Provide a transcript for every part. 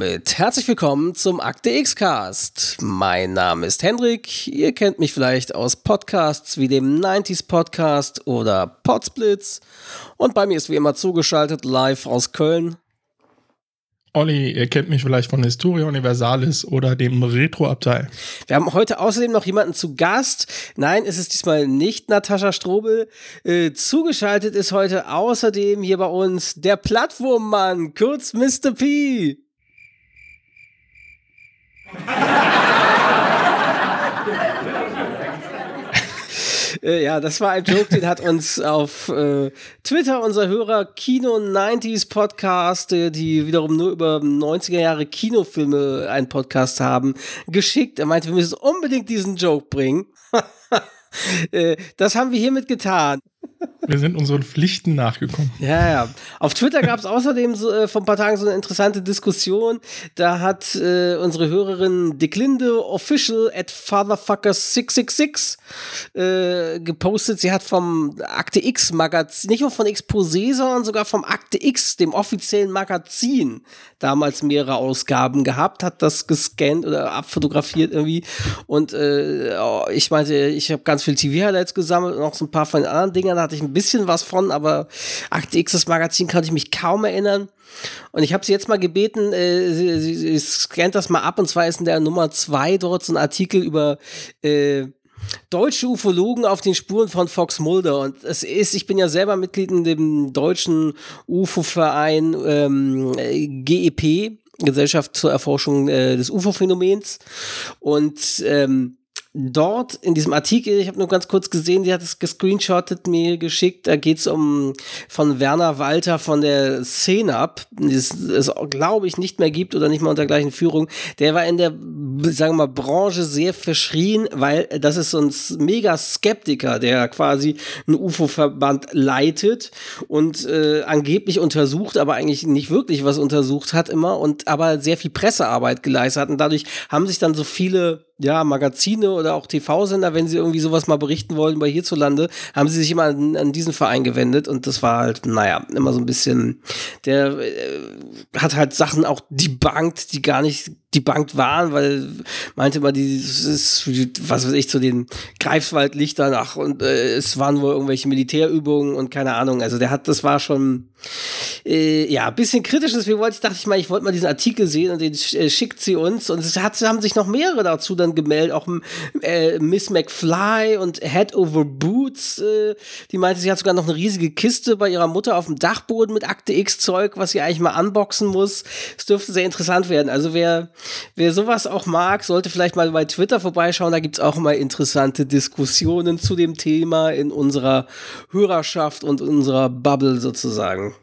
Damit herzlich willkommen zum Akte X Cast. Mein Name ist Hendrik. Ihr kennt mich vielleicht aus Podcasts wie dem 90s Podcast oder Podsplits. Und bei mir ist wie immer zugeschaltet live aus Köln. Olli, ihr kennt mich vielleicht von Historia Universalis oder dem Retro-Abteil. Wir haben heute außerdem noch jemanden zu Gast. Nein, es ist diesmal nicht Natascha Strobel. Äh, zugeschaltet ist heute außerdem hier bei uns der Plattformmann, kurz Mr. P. Äh, ja, das war ein Joke, den hat uns auf äh, Twitter unser Hörer Kino 90s Podcast, äh, die wiederum nur über 90er Jahre Kinofilme einen Podcast haben, geschickt. Er meinte, wir müssen unbedingt diesen Joke bringen. Äh, das haben wir hiermit getan. Wir sind unseren Pflichten nachgekommen. Ja, ja. Auf Twitter gab es außerdem so, äh, vor ein paar Tagen so eine interessante Diskussion. Da hat äh, unsere Hörerin Declinde Official at Fatherfuckers666 äh, gepostet. Sie hat vom Akte X Magazin, nicht nur von Exposé, sondern sogar vom Akte X, dem offiziellen Magazin, damals mehrere Ausgaben gehabt, hat das gescannt oder abfotografiert irgendwie. Und äh, oh, ich meinte, ich habe ganz viel TV-Highlights gesammelt und auch so ein paar von den anderen Dingern da hatte ich ein bisschen was von, aber Akte X, das Magazin, kann ich mich kaum erinnern. Und ich habe sie jetzt mal gebeten, äh, sie, sie, sie scannt das mal ab und zwar ist in der Nummer zwei dort so ein Artikel über äh, deutsche Ufologen auf den Spuren von Fox Mulder. Und es ist, ich bin ja selber Mitglied in dem deutschen UFO-Verein ähm, GEP, Gesellschaft zur Erforschung äh, des UFO-Phänomens. Und ähm, dort in diesem Artikel, ich habe nur ganz kurz gesehen, die hat es gescreenshottet, mir geschickt, da geht es um von Werner Walter von der Szenab, die es, glaube ich nicht mehr gibt oder nicht mal unter gleichen Führung. Der war in der, sagen wir mal, Branche sehr verschrien, weil das ist so ein mega Skeptiker, der quasi einen UFO-Verband leitet und äh, angeblich untersucht, aber eigentlich nicht wirklich was untersucht hat immer und aber sehr viel Pressearbeit geleistet hat und dadurch haben sich dann so viele ja, Magazine oder auch TV-Sender, wenn sie irgendwie sowas mal berichten wollen bei hierzulande, haben sie sich immer an, an diesen Verein gewendet und das war halt, naja, immer so ein bisschen, der äh, hat halt Sachen auch debunked, die gar nicht debunked waren, weil meinte man, die ist, was weiß ich, zu den Greifswaldlichtern, ach, und äh, es waren wohl irgendwelche Militärübungen und keine Ahnung. Also der hat, das war schon äh, ja, ein bisschen kritisch. Deswegen wollte ich, dachte ich mal, ich wollte mal diesen Artikel sehen und den äh, schickt sie uns. Und es hat, haben sich noch mehrere dazu dann gemeldet, auch äh, Miss McFly und Head Over Boots. Äh, die meinte, sie hat sogar noch eine riesige Kiste bei ihrer Mutter auf dem Dachboden mit Akte X-Zeug, was sie eigentlich mal unboxen muss. Es dürfte sehr interessant werden. Also wer wer sowas auch mag, sollte vielleicht mal bei Twitter vorbeischauen. Da gibt es auch immer interessante Diskussionen zu dem Thema in unserer Hörerschaft und unserer Bubble sozusagen.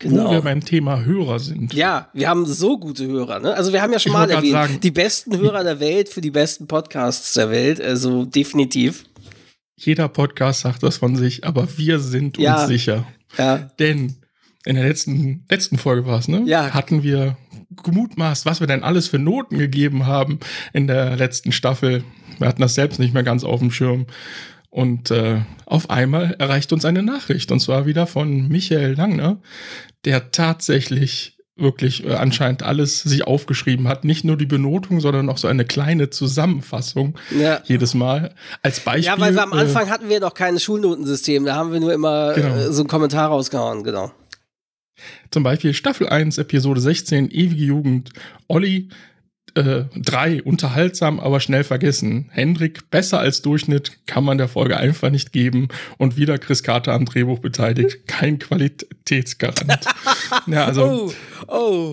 Genau. Wo wir beim Thema Hörer sind. Ja, wir haben so gute Hörer. Ne? Also wir haben ja schon ich mal erwähnt, sagen, die besten Hörer der Welt für die besten Podcasts der Welt. Also definitiv. Jeder Podcast sagt das von sich, aber wir sind ja, uns sicher. Ja. Denn in der letzten, letzten Folge war es, ne? Ja. Hatten wir gemutmaßt, was wir denn alles für Noten gegeben haben in der letzten Staffel. Wir hatten das selbst nicht mehr ganz auf dem Schirm. Und äh, auf einmal erreicht uns eine Nachricht, und zwar wieder von Michael Langner, der tatsächlich wirklich äh, anscheinend alles sich aufgeschrieben hat. Nicht nur die Benotung, sondern auch so eine kleine Zusammenfassung ja. jedes Mal. Als Beispiel. Ja, weil wir am Anfang äh, hatten wir noch kein Schulnotensystem, da haben wir nur immer genau. äh, so einen Kommentar rausgehauen, genau. Zum Beispiel Staffel 1, Episode 16, Ewige Jugend. Olli, äh, drei, unterhaltsam, aber schnell vergessen. Hendrik, besser als Durchschnitt, kann man der Folge einfach nicht geben. Und wieder Chris Carter am Drehbuch beteiligt. Kein Qualitätsgarant. ja, also. Oh, oh.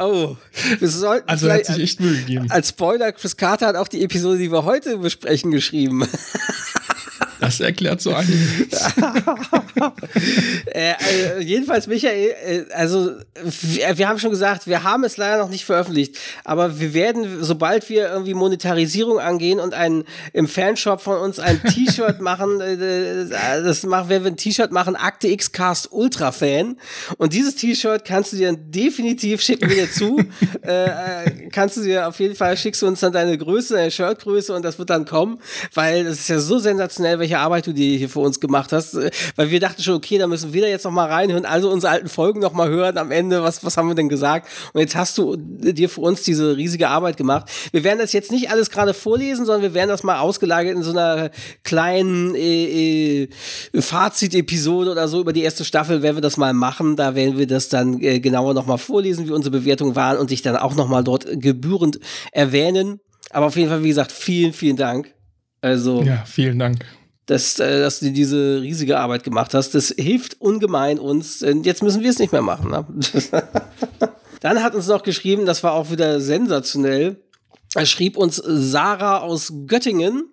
Oh, wir sollten also hat sich echt Mühe gegeben. Als Spoiler, Chris Carter hat auch die Episode, die wir heute besprechen, geschrieben. Das erklärt so einiges. äh, also jedenfalls, Michael, äh, also wir, wir, haben schon gesagt, wir haben es leider noch nicht veröffentlicht, aber wir werden, sobald wir irgendwie Monetarisierung angehen und ein, im Fanshop von uns ein T-Shirt machen, äh, äh, das machen, werden wir ein T-Shirt machen, Akte X Cast Ultra Fan. Und dieses T-Shirt kannst du dir definitiv schicken wir dir zu. äh, kannst du dir auf jeden Fall schickst du uns dann deine Größe, deine Shirtgröße und das wird dann kommen, weil das ist ja so sensationell, welche Arbeit du dir hier für uns gemacht hast, äh, weil wir dachten schon, okay, da müssen wir da jetzt noch mal reinhören, also unsere alten Folgen noch mal hören am Ende, was, was haben wir denn gesagt? Und jetzt hast du dir für uns diese riesige Arbeit gemacht. Wir werden das jetzt nicht alles gerade vorlesen, sondern wir werden das mal ausgelagert in so einer kleinen äh, äh, Fazit-Episode oder so über die erste Staffel, werden wir das mal machen. Da werden wir das dann äh, genauer noch mal vorlesen, wie unsere Bewertungen waren und dich dann auch noch mal dort gebührend erwähnen. Aber auf jeden Fall, wie gesagt, vielen, vielen Dank. Also. Ja, vielen Dank dass, äh, dass du diese riesige Arbeit gemacht hast. Das hilft ungemein uns. Jetzt müssen wir es nicht mehr machen. Ne? Dann hat uns noch geschrieben, das war auch wieder sensationell. Schrieb uns Sarah aus Göttingen.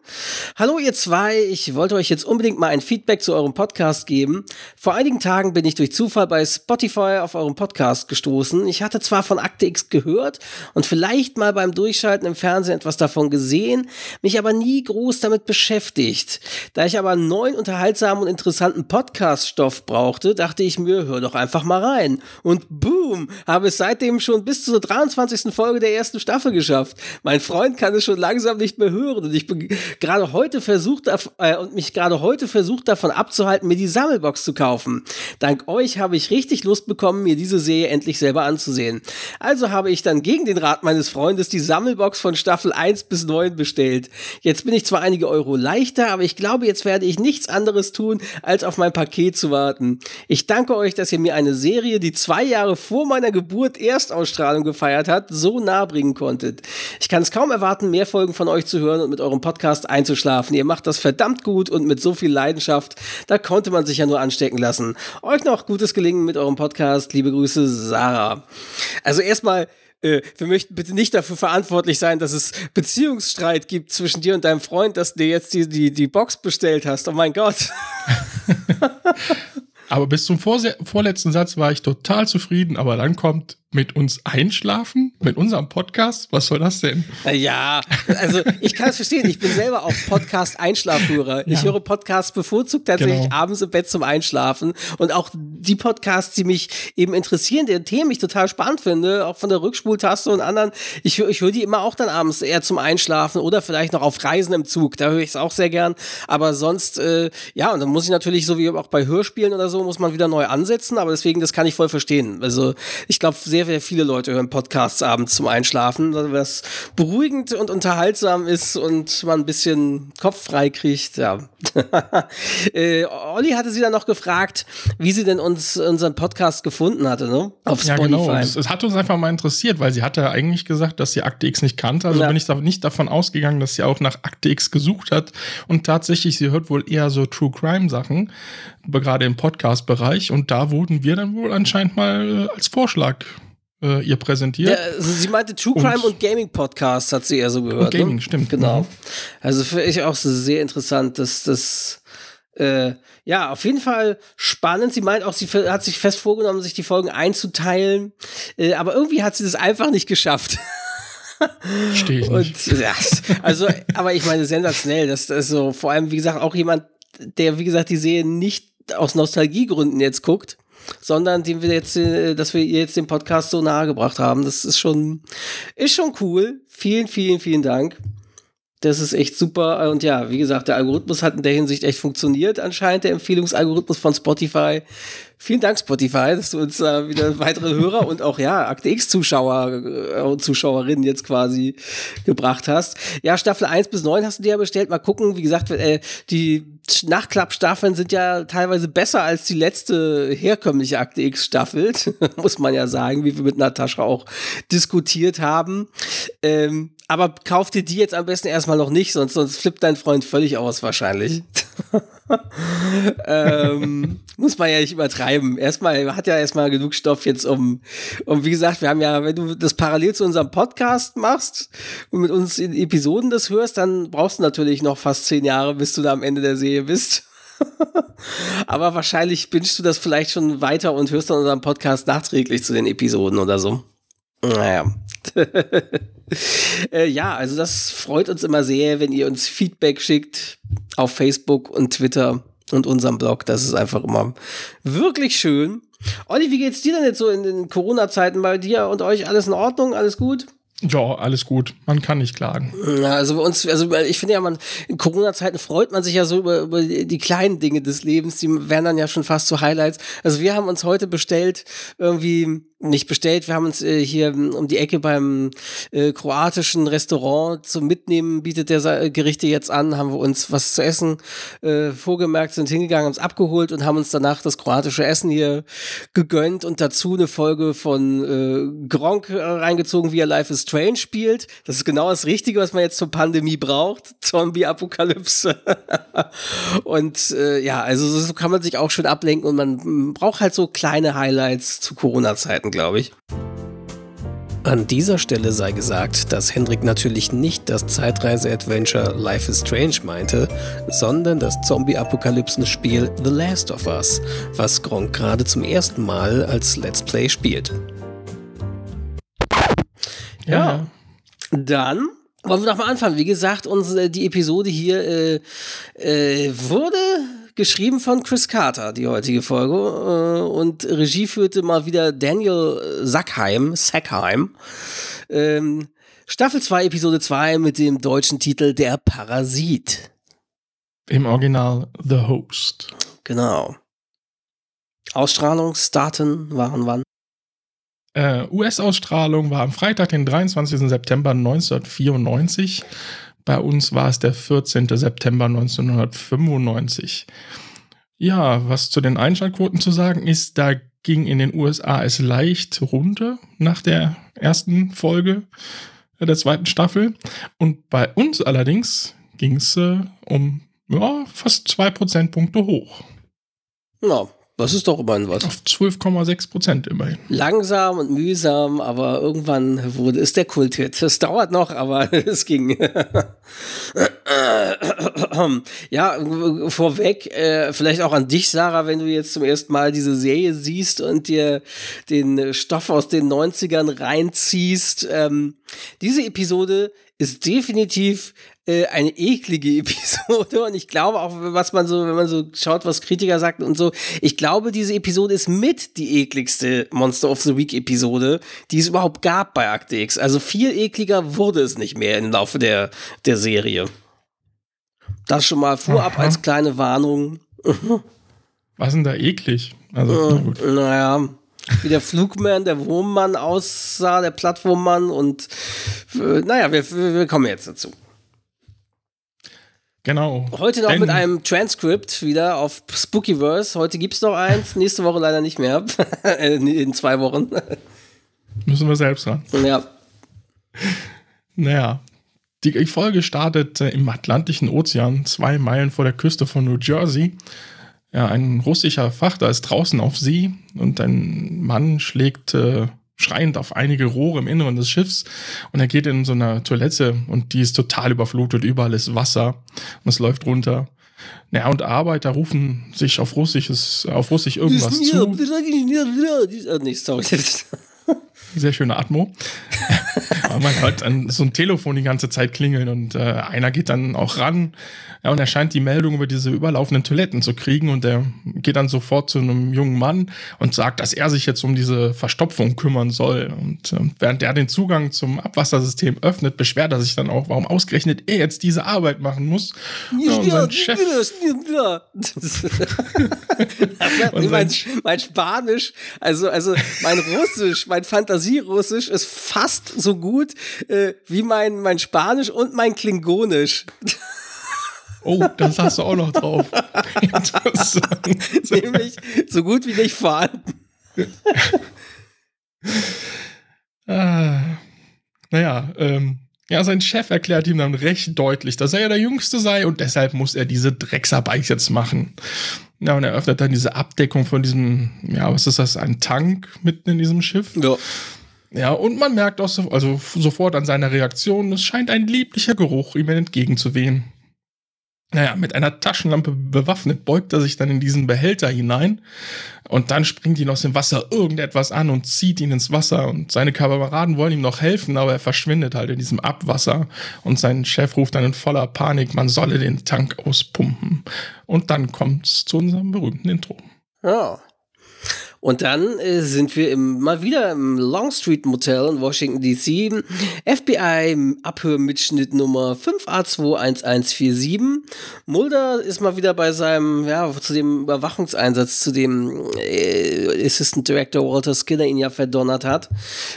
Hallo ihr zwei, ich wollte euch jetzt unbedingt mal ein Feedback zu eurem Podcast geben. Vor einigen Tagen bin ich durch Zufall bei Spotify auf eurem Podcast gestoßen. Ich hatte zwar von Akte X gehört und vielleicht mal beim Durchschalten im Fernsehen etwas davon gesehen, mich aber nie groß damit beschäftigt. Da ich aber einen neuen, unterhaltsamen und interessanten Podcast-Stoff brauchte, dachte ich mir, hör doch einfach mal rein. Und boom, habe es seitdem schon bis zur 23. Folge der ersten Staffel geschafft. Mein Freund kann es schon langsam nicht mehr hören und ich bin gerade heute versucht äh, und mich gerade heute versucht davon abzuhalten, mir die Sammelbox zu kaufen. Dank euch habe ich richtig Lust bekommen, mir diese Serie endlich selber anzusehen. Also habe ich dann gegen den Rat meines Freundes die Sammelbox von Staffel 1 bis 9 bestellt. Jetzt bin ich zwar einige Euro leichter, aber ich glaube, jetzt werde ich nichts anderes tun, als auf mein Paket zu warten. Ich danke euch, dass ihr mir eine Serie, die zwei Jahre vor meiner Geburt Erstausstrahlung gefeiert hat, so nahe bringen konntet. Ich kann es kaum erwarten, mehr Folgen von euch zu hören und mit eurem Podcast einzuschlafen. Ihr macht das verdammt gut und mit so viel Leidenschaft. Da konnte man sich ja nur anstecken lassen. Euch noch gutes Gelingen mit eurem Podcast. Liebe Grüße, Sarah. Also erstmal, äh, wir möchten bitte nicht dafür verantwortlich sein, dass es Beziehungsstreit gibt zwischen dir und deinem Freund, dass du dir jetzt die, die, die Box bestellt hast. Oh mein Gott. aber bis zum vorletzten Satz war ich total zufrieden, aber dann kommt mit uns einschlafen? Mit unserem Podcast? Was soll das denn? Ja, also ich kann es verstehen. Ich bin selber auch Podcast-Einschlafhörer. Ich höre Podcasts bevorzugt tatsächlich genau. abends im Bett zum Einschlafen. Und auch die Podcasts, die mich eben interessieren, deren Themen ich total spannend finde, auch von der Rückspultaste und anderen, ich, ich höre die immer auch dann abends eher zum Einschlafen oder vielleicht noch auf Reisen im Zug. Da höre ich es auch sehr gern. Aber sonst, äh, ja, und dann muss ich natürlich, so wie auch bei Hörspielen oder so, muss man wieder neu ansetzen. Aber deswegen, das kann ich voll verstehen. Also ich glaube, sehr sehr, sehr viele Leute hören Podcasts abends zum Einschlafen, was beruhigend und unterhaltsam ist und man ein bisschen Kopf frei kriegt. Ja. äh, Olli hatte sie dann noch gefragt, wie sie denn uns unseren Podcast gefunden hatte, ne? Auf Spotify. Ja, genau. Es, es, hat uns einfach mal interessiert, weil sie hatte eigentlich gesagt, dass sie Akte X nicht kannte. Also ja. bin ich da nicht davon ausgegangen, dass sie auch nach Akte X gesucht hat. Und tatsächlich, sie hört wohl eher so True Crime Sachen, gerade im Podcast-Bereich. Und da wurden wir dann wohl anscheinend mal äh, als Vorschlag äh, ihr präsentiert. Ja, also sie meinte True Crime und, und Gaming Podcast hat sie eher so gehört. Und Gaming, ne? stimmt. Genau. Mhm. Also für ich auch sehr interessant, dass das äh, ja, auf jeden Fall spannend. Sie meint auch, sie hat sich fest vorgenommen, sich die Folgen einzuteilen, äh, aber irgendwie hat sie das einfach nicht geschafft. Stehe ich nicht. Und, ja, also, aber ich meine, sensationell. Das ist so, vor allem, wie gesagt, auch jemand, der, wie gesagt, die Serie nicht aus Nostalgiegründen jetzt guckt, sondern den wir jetzt, äh, dass wir jetzt den Podcast so nahe gebracht haben. Das ist schon, ist schon cool. Vielen, vielen, vielen Dank. Das ist echt super. Und ja, wie gesagt, der Algorithmus hat in der Hinsicht echt funktioniert, anscheinend, der Empfehlungsalgorithmus von Spotify. Vielen Dank, Spotify, dass du uns äh, wieder weitere Hörer und auch ja, Akte X-Zuschauer und äh, Zuschauerinnen jetzt quasi gebracht hast. Ja, Staffel 1 bis 9 hast du dir ja bestellt. Mal gucken, wie gesagt, äh, die Nachklappstaffeln sind ja teilweise besser als die letzte herkömmliche Akte X-Staffel, muss man ja sagen, wie wir mit Natascha auch diskutiert haben. Ähm, aber kauf dir die jetzt am besten erstmal noch nicht, sonst, sonst flippt dein Freund völlig aus wahrscheinlich. ähm, muss man ja nicht übertreiben. Erstmal hat ja erstmal genug Stoff jetzt um, um, wie gesagt, wir haben ja, wenn du das parallel zu unserem Podcast machst und mit uns in Episoden das hörst, dann brauchst du natürlich noch fast zehn Jahre, bis du da am Ende der Serie bist. Aber wahrscheinlich bingst du das vielleicht schon weiter und hörst dann unseren Podcast nachträglich zu den Episoden oder so. Naja. äh, ja, also das freut uns immer sehr, wenn ihr uns Feedback schickt auf Facebook und Twitter und unserem Blog. Das ist einfach immer wirklich schön. Olli, wie geht's dir denn jetzt so in den Corona-Zeiten bei dir und euch? Alles in Ordnung? Alles gut? Ja, alles gut. Man kann nicht klagen. Also bei uns, also ich finde ja, man in Corona-Zeiten freut man sich ja so über, über die kleinen Dinge des Lebens, die werden dann ja schon fast zu Highlights. Also wir haben uns heute bestellt, irgendwie nicht bestellt. Wir haben uns äh, hier ähm, um die Ecke beim äh, kroatischen Restaurant zum Mitnehmen bietet der äh, Gerichte jetzt an. Haben wir uns was zu essen äh, vorgemerkt, sind hingegangen, haben es abgeholt und haben uns danach das kroatische Essen hier gegönnt und dazu eine Folge von äh, Gronk äh, reingezogen, wie er Life is Strange spielt. Das ist genau das Richtige, was man jetzt zur Pandemie braucht. Zombie-Apokalypse. und äh, ja, also so kann man sich auch schön ablenken und man braucht halt so kleine Highlights zu Corona-Zeiten glaube ich. An dieser Stelle sei gesagt, dass Hendrik natürlich nicht das Zeitreise-Adventure Life is Strange meinte, sondern das Zombie-Apokalypsen-Spiel The Last of Us, was Gronk gerade zum ersten Mal als Let's Play spielt. Ja. ja. Dann wollen wir doch mal anfangen. Wie gesagt, unsere, die Episode hier äh, äh, wurde geschrieben von Chris Carter, die heutige Folge. Äh, und Regie führte mal wieder Daniel Sackheim. Sackheim. Ähm, Staffel 2, Episode 2 mit dem deutschen Titel Der Parasit. Im Original The Host. Genau. Ausstrahlungsdaten waren wann? Äh, US-Ausstrahlung war am Freitag, den 23. September 1994. Bei uns war es der 14. September 1995. Ja, was zu den Einschaltquoten zu sagen ist, da ging in den USA es leicht runter nach der ersten Folge der zweiten Staffel. Und bei uns allerdings ging es äh, um ja, fast zwei Prozentpunkte hoch. Ja, das ist doch immerhin was. Auf 12,6 Prozent immerhin. Langsam und mühsam, aber irgendwann wurde es der Kulthit. Es dauert noch, aber es ging. ja, vorweg, äh, vielleicht auch an dich, Sarah, wenn du jetzt zum ersten Mal diese Serie siehst und dir den Stoff aus den 90ern reinziehst. Ähm, diese Episode ist definitiv äh, eine eklige Episode und ich glaube auch, was man so, wenn man so schaut, was Kritiker sagten und so, ich glaube, diese Episode ist mit die ekligste Monster of the Week Episode, die es überhaupt gab bei Akte X. Also viel ekliger wurde es nicht mehr im Laufe der, der Serie. Das schon mal vorab Aha. als kleine Warnung. Was ist denn da eklig? Also, äh, na naja, wie der Flugmann, der Wurmmann aussah, der Plattwurmmann und äh, naja, wir, wir kommen jetzt dazu. Genau. Heute noch Denn mit einem Transkript wieder auf Spookyverse. Heute gibt es noch eins, nächste Woche leider nicht mehr. In zwei Wochen. Müssen wir selbst ran. Ja. Naja. Die Folge startet äh, im Atlantischen Ozean, zwei Meilen vor der Küste von New Jersey. Ja, ein russischer Frachter ist draußen auf See und ein Mann schlägt äh, schreiend auf einige Rohre im Inneren des Schiffs und er geht in so einer Toilette und die ist total überflutet, überall ist Wasser und es läuft runter. Naja, und Arbeiter rufen sich auf Russisches, auf Russisch irgendwas zu. Sehr schöne Atmo. Aber man hört dann so ein Telefon die ganze Zeit klingeln und äh, einer geht dann auch ran. Ja, und er scheint die Meldung über diese überlaufenden Toiletten zu kriegen und der geht dann sofort zu einem jungen Mann und sagt, dass er sich jetzt um diese Verstopfung kümmern soll. Und äh, während er den Zugang zum Abwassersystem öffnet, beschwert er sich dann auch, warum ausgerechnet er jetzt diese Arbeit machen muss. Ja, und sein Chef und mein, mein Spanisch, also, also mein Russisch, mein Fantasierussisch ist fast so gut äh, wie mein, mein Spanisch und mein Klingonisch. Oh, das hast du auch noch drauf. Nämlich so gut wie nicht vorhanden. ah, naja, ähm, ja, sein Chef erklärt ihm dann recht deutlich, dass er ja der Jüngste sei und deshalb muss er diese Drecksarbeit jetzt machen. Ja, und er öffnet dann diese Abdeckung von diesem, ja, was ist das, ein Tank mitten in diesem Schiff. Ja. Ja, und man merkt auch so, also sofort an seiner Reaktion, es scheint ein lieblicher Geruch ihm entgegenzuwehen. Naja, mit einer Taschenlampe bewaffnet beugt er sich dann in diesen Behälter hinein und dann springt ihn aus dem Wasser irgendetwas an und zieht ihn ins Wasser und seine Kameraden wollen ihm noch helfen, aber er verschwindet halt in diesem Abwasser und sein Chef ruft dann in voller Panik, man solle den Tank auspumpen. Und dann kommt's zu unserem berühmten Intro. Ja. Und dann äh, sind wir im, mal wieder im Longstreet Motel in Washington DC. FBI Abhörmitschnitt Nummer 5A21147. Mulder ist mal wieder bei seinem, ja, zu dem Überwachungseinsatz, zu dem äh, Assistant Director Walter Skinner ihn ja verdonnert hat.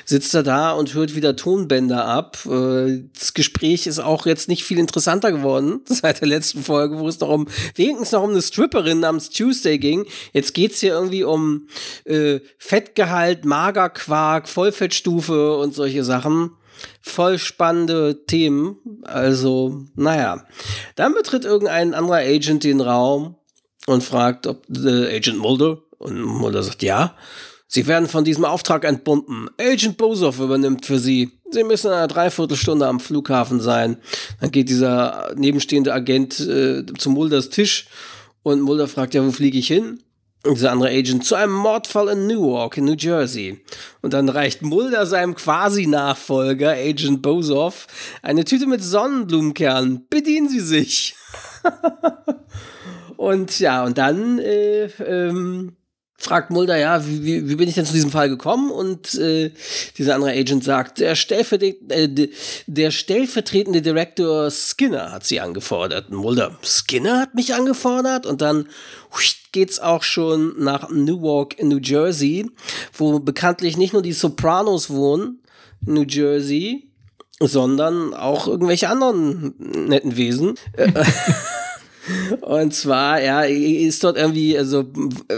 Sitzt er da und hört wieder Tonbänder ab. Äh, das Gespräch ist auch jetzt nicht viel interessanter geworden seit der letzten Folge, wo es noch um, wenigstens noch um eine Stripperin namens Tuesday ging. Jetzt geht's hier irgendwie um äh, Fettgehalt, Magerquark, Vollfettstufe und solche Sachen. Voll spannende Themen. Also, naja. Dann betritt irgendein anderer Agent den Raum und fragt, ob äh, Agent Mulder. Und Mulder sagt, ja. Sie werden von diesem Auftrag entbunden. Agent Bosoff übernimmt für Sie. Sie müssen in einer Dreiviertelstunde am Flughafen sein. Dann geht dieser nebenstehende Agent äh, zu Mulders Tisch und Mulder fragt, ja, wo fliege ich hin? Dieser andere Agent zu einem Mordfall in Newark in New Jersey. Und dann reicht Mulder seinem Quasi-Nachfolger, Agent Bozoff, eine Tüte mit Sonnenblumenkernen. Bedienen Sie sich. und ja, und dann äh, ähm, fragt Mulder, ja, wie, wie, wie bin ich denn zu diesem Fall gekommen? Und äh, dieser andere Agent sagt, der, stellvertret äh, der stellvertretende Direktor Skinner hat sie angefordert. Mulder, Skinner hat mich angefordert? Und dann geht's auch schon nach Newark in New Jersey, wo bekanntlich nicht nur die Sopranos wohnen, New Jersey, sondern auch irgendwelche anderen netten Wesen. Und zwar, ja, ist dort irgendwie, also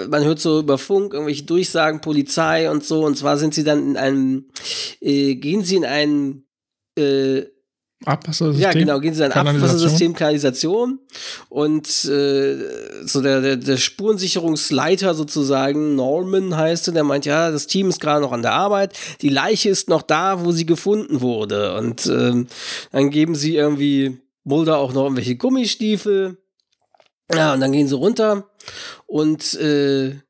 man hört so über Funk irgendwelche Durchsagen, Polizei und so. Und zwar sind sie dann in einem, äh, gehen sie in ein äh, Abwassersystem. Ja, genau, gehen sie in ein Abwassersystem, Kanalisation. Und äh, so der, der, der Spurensicherungsleiter sozusagen, Norman heißt er, der meint, ja, das Team ist gerade noch an der Arbeit, die Leiche ist noch da, wo sie gefunden wurde. Und ähm, dann geben sie irgendwie Mulder auch noch irgendwelche Gummistiefel ja, und dann gehen sie runter und äh,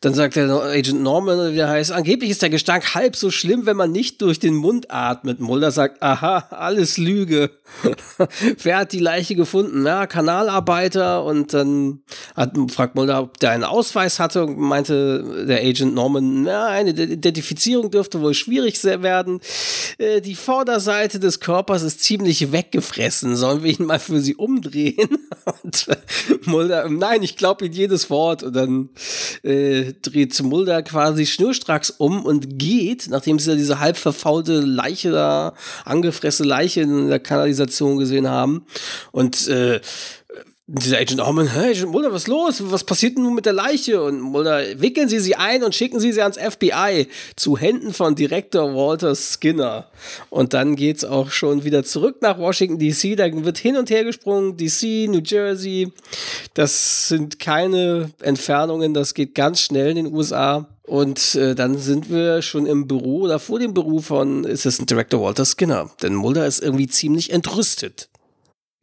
dann sagt der Agent Norman, wie der heißt, angeblich ist der Gestank halb so schlimm, wenn man nicht durch den Mund atmet. Mulder sagt, aha, alles Lüge. Wer hat die Leiche gefunden? Na, Kanalarbeiter. Und dann hat, fragt Mulder, ob der einen Ausweis hatte und meinte der Agent Norman, na, eine Identifizierung dürfte wohl schwierig werden. Äh, die Vorderseite des Körpers ist ziemlich weggefressen. Sollen wir ihn mal für sie umdrehen? und Mulder, nein, ich glaube ihn jedes Wort. Und dann äh, dreht Mulder quasi schnurstracks um und geht, nachdem sie diese halb verfaulte Leiche da, angefressene Leiche in der Kanalisation gesehen haben. Und äh, dieser Agent Orman, hey, Agent Mulder, was ist los? Was passiert denn nun mit der Leiche? Und Mulder, wickeln Sie sie ein und schicken Sie sie ans FBI zu Händen von Direktor Walter Skinner. Und dann geht's auch schon wieder zurück nach Washington DC. Da wird hin und her gesprungen. DC, New Jersey. Das sind keine Entfernungen. Das geht ganz schnell in den USA. Und äh, dann sind wir schon im Büro oder vor dem Büro von Assistant Director Walter Skinner. Denn Mulder ist irgendwie ziemlich entrüstet.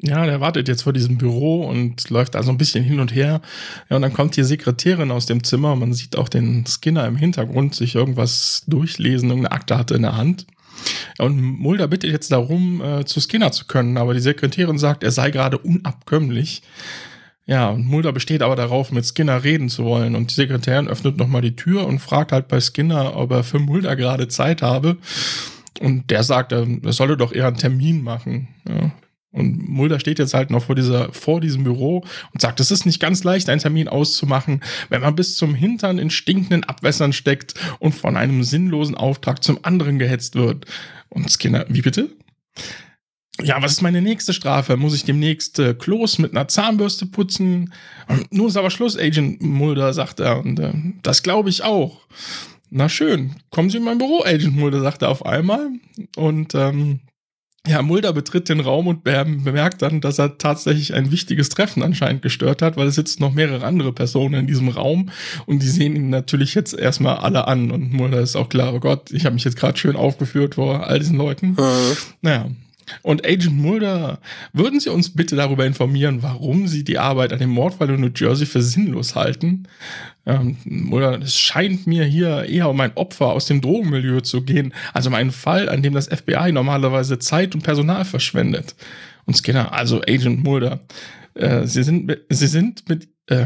Ja, der wartet jetzt vor diesem Büro und läuft da so ein bisschen hin und her. Ja, und dann kommt die Sekretärin aus dem Zimmer. Man sieht auch den Skinner im Hintergrund sich irgendwas durchlesen. Irgendeine Akte hatte in der Hand. Und Mulder bittet jetzt darum, äh, zu Skinner zu können, aber die Sekretärin sagt, er sei gerade unabkömmlich. Ja, und Mulder besteht aber darauf, mit Skinner reden zu wollen. Und die Sekretärin öffnet nochmal die Tür und fragt halt bei Skinner, ob er für Mulder gerade Zeit habe. Und der sagt, er solle doch eher einen Termin machen. Ja. Und Mulder steht jetzt halt noch vor, dieser, vor diesem Büro und sagt, es ist nicht ganz leicht, einen Termin auszumachen, wenn man bis zum Hintern in stinkenden Abwässern steckt und von einem sinnlosen Auftrag zum anderen gehetzt wird. Und Skinner, wie bitte? Ja, was ist meine nächste Strafe? Muss ich demnächst äh, Klos mit einer Zahnbürste putzen? Und nun ist aber Schluss, Agent Mulder, sagt er. Und äh, das glaube ich auch. Na schön, kommen Sie in mein Büro, Agent Mulder, sagt er auf einmal. Und ähm, ja, Mulder betritt den Raum und bemerkt dann, dass er tatsächlich ein wichtiges Treffen anscheinend gestört hat, weil es sitzen noch mehrere andere Personen in diesem Raum und die sehen ihn natürlich jetzt erstmal alle an und Mulder ist auch klar, oh Gott, ich habe mich jetzt gerade schön aufgeführt vor all diesen Leuten. Mhm. Naja, und Agent Mulder, würden Sie uns bitte darüber informieren, warum Sie die Arbeit an dem Mordfall in New Jersey für sinnlos halten? Ähm, Mulder, es scheint mir hier eher um ein Opfer aus dem Drogenmilieu zu gehen, also um einen Fall, an dem das FBI normalerweise Zeit und Personal verschwendet. Und Skinner, also Agent Mulder, äh, Sie sind, Sie sind mit, äh,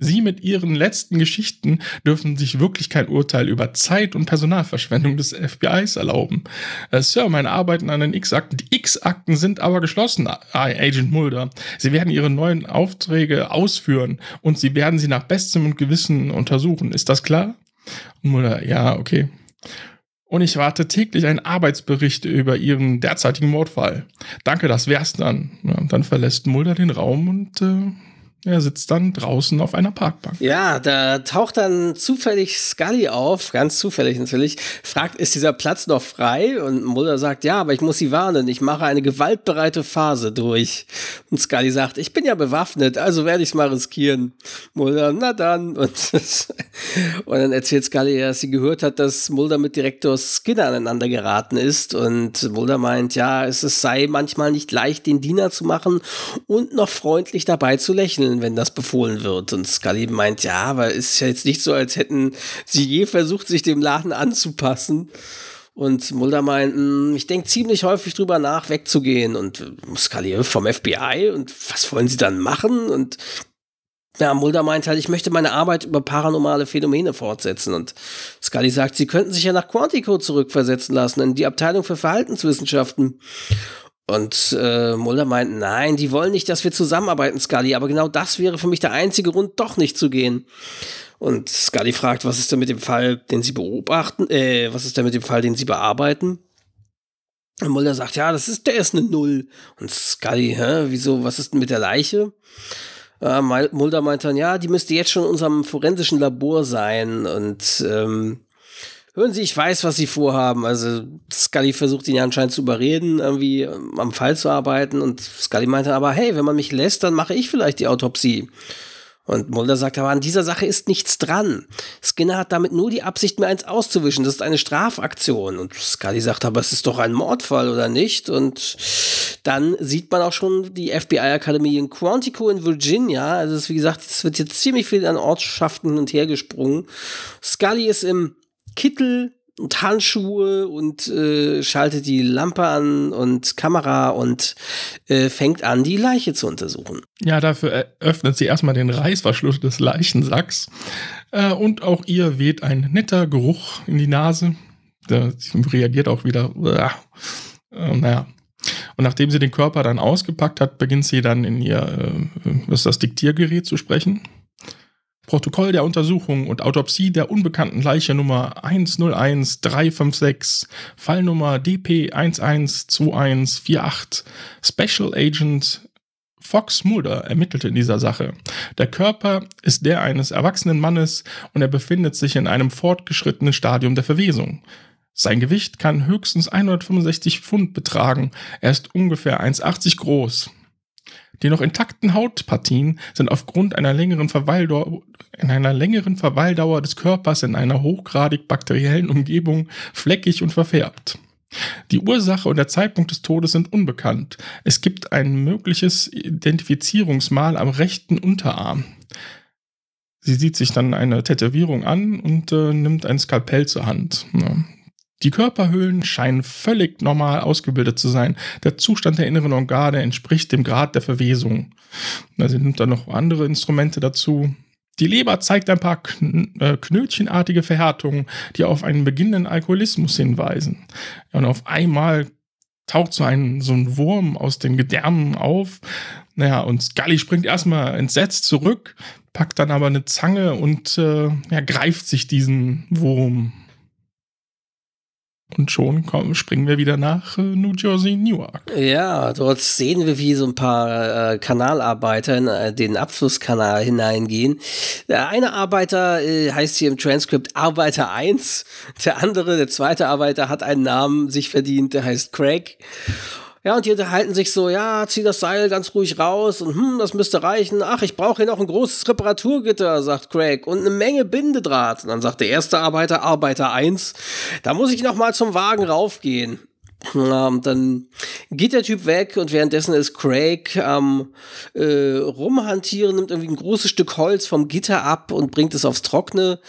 Sie mit Ihren letzten Geschichten dürfen sich wirklich kein Urteil über Zeit und Personalverschwendung des FBIs erlauben. Äh, Sir, meine Arbeiten an den X-Akten. Die X-Akten sind aber geschlossen, Agent Mulder. Sie werden Ihre neuen Aufträge ausführen und Sie werden sie nach bestem und Gewissen untersuchen. Ist das klar? Und Mulder, ja, okay. Und ich warte täglich einen Arbeitsbericht über Ihren derzeitigen Mordfall. Danke, das wär's dann. Ja, dann verlässt Mulder den Raum und äh, er sitzt dann draußen auf einer Parkbank. Ja, da taucht dann zufällig Scully auf, ganz zufällig natürlich, fragt, ist dieser Platz noch frei? Und Mulder sagt, ja, aber ich muss sie warnen, ich mache eine gewaltbereite Phase durch. Und Scully sagt, ich bin ja bewaffnet, also werde ich es mal riskieren. Mulder, na dann. Und, und dann erzählt Scully, dass sie gehört hat, dass Mulder mit Direktor Skinner aneinander geraten ist. Und Mulder meint, ja, es sei manchmal nicht leicht, den Diener zu machen und noch freundlich dabei zu lächeln lächeln, wenn das befohlen wird. Und Scully meint, ja, aber ist ja jetzt nicht so, als hätten sie je versucht, sich dem Laden anzupassen. Und Mulder meint, hm, ich denke ziemlich häufig drüber nach, wegzugehen. Und Scully vom FBI und was wollen sie dann machen? Und ja, Mulder meint halt, ich möchte meine Arbeit über paranormale Phänomene fortsetzen. Und Scully sagt, sie könnten sich ja nach Quantico zurückversetzen lassen, in die Abteilung für Verhaltenswissenschaften. Und äh, Mulder meint, nein, die wollen nicht, dass wir zusammenarbeiten, Scully, aber genau das wäre für mich der einzige Grund, doch nicht zu gehen. Und Scully fragt, was ist denn mit dem Fall, den sie beobachten, äh, was ist denn mit dem Fall, den sie bearbeiten? Und Mulder sagt, ja, das ist, der ist eine Null. Und Scully, hä, wieso, was ist denn mit der Leiche? Äh, Mulder meint dann, ja, die müsste jetzt schon in unserem forensischen Labor sein. Und ähm, hören Sie, ich weiß, was Sie vorhaben. Also Scully versucht ihn ja anscheinend zu überreden, irgendwie ähm, am Fall zu arbeiten. Und Scully meinte aber, hey, wenn man mich lässt, dann mache ich vielleicht die Autopsie. Und Mulder sagt aber, an dieser Sache ist nichts dran. Skinner hat damit nur die Absicht, mir eins auszuwischen. Das ist eine Strafaktion. Und Scully sagt aber, es ist doch ein Mordfall, oder nicht? Und dann sieht man auch schon die FBI-Akademie in Quantico in Virginia. Also, ist, wie gesagt, es wird jetzt ziemlich viel an Ortschaften hin und her gesprungen. Scully ist im Kittel und Handschuhe und äh, schaltet die Lampe an und Kamera und äh, fängt an, die Leiche zu untersuchen. Ja, dafür öffnet sie erstmal den Reißverschluss des Leichensacks äh, und auch ihr weht ein netter Geruch in die Nase. Sie reagiert auch wieder. Äh, naja. Und nachdem sie den Körper dann ausgepackt hat, beginnt sie dann in ihr, äh, was ist das Diktiergerät zu sprechen. Protokoll der Untersuchung und Autopsie der unbekannten Leiche Nummer 101356, Fallnummer DP112148. Special Agent Fox Mulder ermittelte in dieser Sache. Der Körper ist der eines erwachsenen Mannes und er befindet sich in einem fortgeschrittenen Stadium der Verwesung. Sein Gewicht kann höchstens 165 Pfund betragen. Er ist ungefähr 1,80 groß. Die noch intakten Hautpartien sind aufgrund einer längeren Verweildauer, in einer längeren Verweildauer des Körpers in einer hochgradig bakteriellen Umgebung fleckig und verfärbt. Die Ursache und der Zeitpunkt des Todes sind unbekannt. Es gibt ein mögliches Identifizierungsmal am rechten Unterarm. Sie sieht sich dann eine Tätowierung an und äh, nimmt ein Skalpell zur Hand. Ja. Die Körperhüllen scheinen völlig normal ausgebildet zu sein. Der Zustand der inneren Organe entspricht dem Grad der Verwesung. Also nimmt dann noch andere Instrumente dazu. Die Leber zeigt ein paar äh, knötchenartige Verhärtungen, die auf einen beginnenden Alkoholismus hinweisen. Und auf einmal taucht so ein, so ein Wurm aus den Gedärmen auf. Naja, und Scully springt erstmal entsetzt zurück, packt dann aber eine Zange und äh, ja, greift sich diesen Wurm. Und schon kommen, springen wir wieder nach äh, New Jersey, Newark. Ja, dort sehen wir, wie so ein paar äh, Kanalarbeiter in äh, den Abflusskanal hineingehen. Der eine Arbeiter äh, heißt hier im Transkript Arbeiter 1. Der andere, der zweite Arbeiter, hat einen Namen sich verdient, der heißt Craig. Ja, und die unterhalten sich so, ja, zieh das Seil ganz ruhig raus und hm, das müsste reichen. Ach, ich brauche hier noch ein großes Reparaturgitter, sagt Craig, und eine Menge Bindedraht. Und dann sagt der erste Arbeiter, Arbeiter 1, da muss ich noch mal zum Wagen raufgehen. Ähm, dann geht der Typ weg und währenddessen ist Craig am äh, rumhantieren, nimmt irgendwie ein großes Stück Holz vom Gitter ab und bringt es aufs Trockene.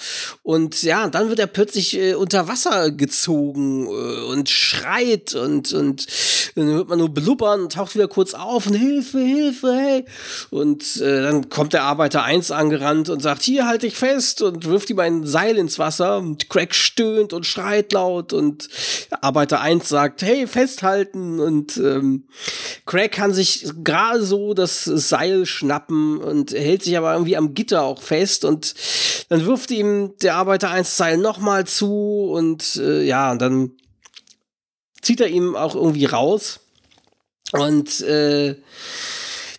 Und ja, dann wird er plötzlich äh, unter Wasser gezogen äh, und schreit und, und dann hört man nur blubbern und taucht wieder kurz auf und Hilfe, Hilfe, hey. Und äh, dann kommt der Arbeiter 1 angerannt und sagt, hier halte ich fest und wirft ihm ein Seil ins Wasser. Und Craig stöhnt und schreit laut und Arbeiter 1 sagt, hey, festhalten. Und ähm, Craig kann sich gerade so das Seil schnappen und hält sich aber irgendwie am Gitter auch fest. Und dann wirft ihm der Arbeiter eins Seil nochmal zu und äh, ja, und dann zieht er ihm auch irgendwie raus. Und äh,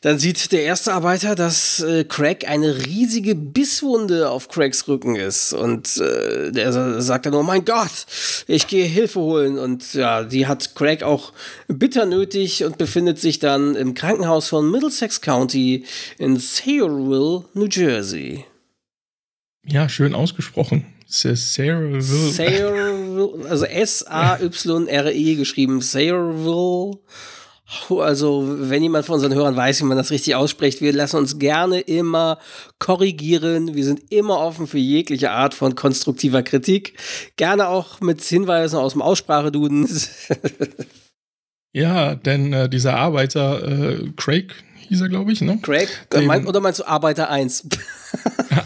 dann sieht der erste Arbeiter, dass äh, Craig eine riesige Bisswunde auf Craigs Rücken ist. Und äh, der sagt dann nur, mein Gott, ich gehe Hilfe holen. Und ja, die hat Craig auch bitter nötig und befindet sich dann im Krankenhaus von Middlesex County in Sayreville, New Jersey. Ja, schön ausgesprochen. Sayreville, also S-A-Y-R-E geschrieben. Sayreville. Also, wenn jemand von unseren Hörern weiß, wie man das richtig ausspricht, wir lassen uns gerne immer korrigieren. Wir sind immer offen für jegliche Art von konstruktiver Kritik. Gerne auch mit Hinweisen aus dem Ausspracheduden. ja, denn äh, dieser Arbeiter, äh, Craig, hieß er, glaube ich, ne? Craig? Dem, mein, oder meinst du Arbeiter 1?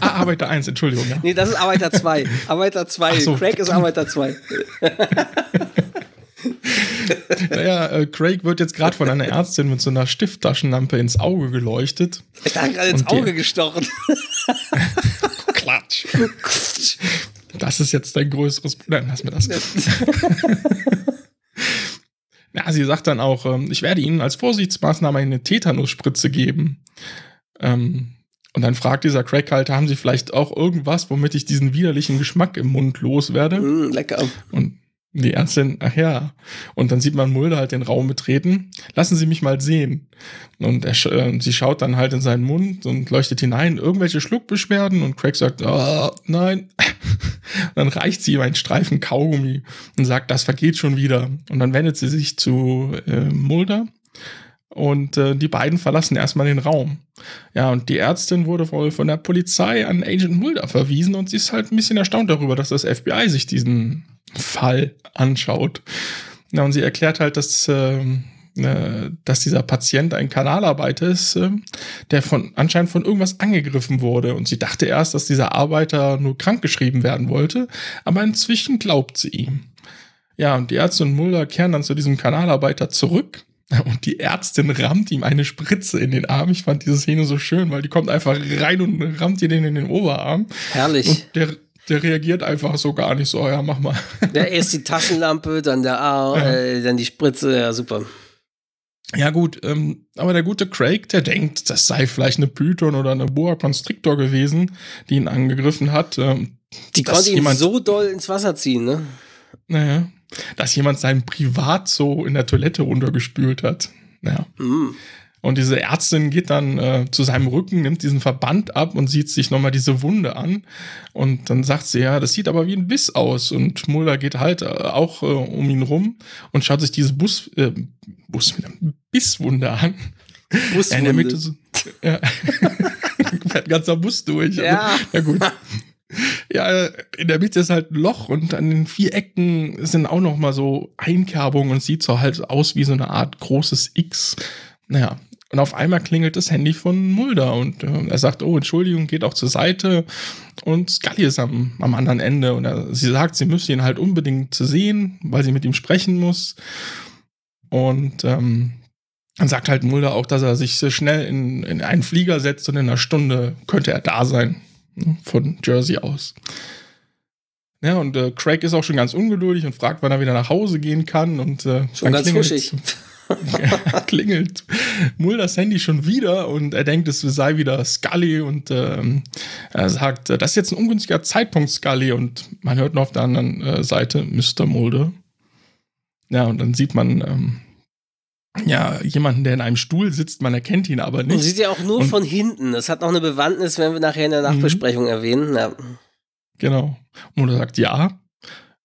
ah, Arbeiter 1, Entschuldigung. Ja. Nee, das ist Arbeiter 2. Arbeiter 2. So. Craig ist Arbeiter 2. naja, äh, Craig wird jetzt gerade von einer Ärztin mit so einer Stifttaschenlampe ins Auge geleuchtet. Ich dachte gerade ins Auge gestochen. Klatsch. Das ist jetzt dein größeres Problem. Lass mir das. ja, sie sagt dann auch, ähm, ich werde Ihnen als Vorsichtsmaßnahme eine Tetanusspritze geben. Ähm, und dann fragt dieser Crackhalter, haben Sie vielleicht auch irgendwas, womit ich diesen widerlichen Geschmack im Mund loswerde? Mm, lecker. Und die Ärztin, ach ja. Und dann sieht man Mulder halt den Raum betreten. Lassen Sie mich mal sehen. Und er, äh, sie schaut dann halt in seinen Mund und leuchtet hinein. Irgendwelche Schluckbeschwerden. Und Craig sagt, oh, nein. dann reicht sie ihm einen Streifen Kaugummi und sagt, das vergeht schon wieder. Und dann wendet sie sich zu äh, Mulder. Und äh, die beiden verlassen erstmal den Raum. Ja, und die Ärztin wurde wohl von der Polizei an Agent Mulder verwiesen und sie ist halt ein bisschen erstaunt darüber, dass das FBI sich diesen Fall anschaut. Ja, und sie erklärt halt, dass, äh, dass dieser Patient ein Kanalarbeiter ist, äh, der von anscheinend von irgendwas angegriffen wurde. Und sie dachte erst, dass dieser Arbeiter nur krankgeschrieben werden wollte, aber inzwischen glaubt sie ihm. Ja, und die Ärzte und Mulder kehren dann zu diesem Kanalarbeiter zurück. Und die Ärztin rammt ihm eine Spritze in den Arm. Ich fand diese Szene so schön, weil die kommt einfach rein und rammt ihr den in den Oberarm. Herrlich. Und der, der reagiert einfach so gar nicht so, ja, mach mal. Ja, erst die Taschenlampe, dann der Arm, ja. äh, dann die Spritze, ja, super. Ja, gut, ähm, aber der gute Craig, der denkt, das sei vielleicht eine Python oder eine Boa Constrictor gewesen, die ihn angegriffen hat. Ähm, die konnte ihn so doll ins Wasser ziehen, ne? Naja, dass jemand seinen Privatzoo in der Toilette runtergespült hat. Naja. Mhm. Und diese Ärztin geht dann äh, zu seinem Rücken, nimmt diesen Verband ab und sieht sich nochmal diese Wunde an. Und dann sagt sie, ja, das sieht aber wie ein Biss aus. Und Mulder geht halt äh, auch äh, um ihn rum und schaut sich diese Bus, äh, Bus, Bisswunde an. Buswunde. Ja, in der Mitte so, ja. fährt ein ganzer Bus durch. Ja. Also, ja gut. Ja, in der Mitte ist halt ein Loch und an den vier Ecken sind auch noch mal so Einkerbungen und sieht so halt aus wie so eine Art großes X. Naja, und auf einmal klingelt das Handy von Mulder und äh, er sagt, oh, Entschuldigung, geht auch zur Seite. Und Scully ist am, am anderen Ende und er, sie sagt, sie müsse ihn halt unbedingt sehen, weil sie mit ihm sprechen muss. Und ähm, dann sagt halt Mulder auch, dass er sich sehr schnell in, in einen Flieger setzt und in einer Stunde könnte er da sein. Ne, von Jersey aus. Ja, und äh, Craig ist auch schon ganz ungeduldig und fragt, wann er wieder nach Hause gehen kann. Und äh, schon ganz huschig. ja, klingelt Mulders Handy schon wieder und er denkt, es sei wieder Scully und ähm, er sagt, das ist jetzt ein ungünstiger Zeitpunkt, Scully und man hört noch auf der anderen äh, Seite Mr. Mulder. Ja, und dann sieht man ähm, ja jemanden, der in einem Stuhl sitzt, man erkennt ihn aber nicht. Man sieht ja auch nur und, von hinten. Das hat noch eine Bewandtnis, wenn wir nachher in der. Nachbesprechung mhm. erwähnen. Ja. Genau. Mulder sagt, ja,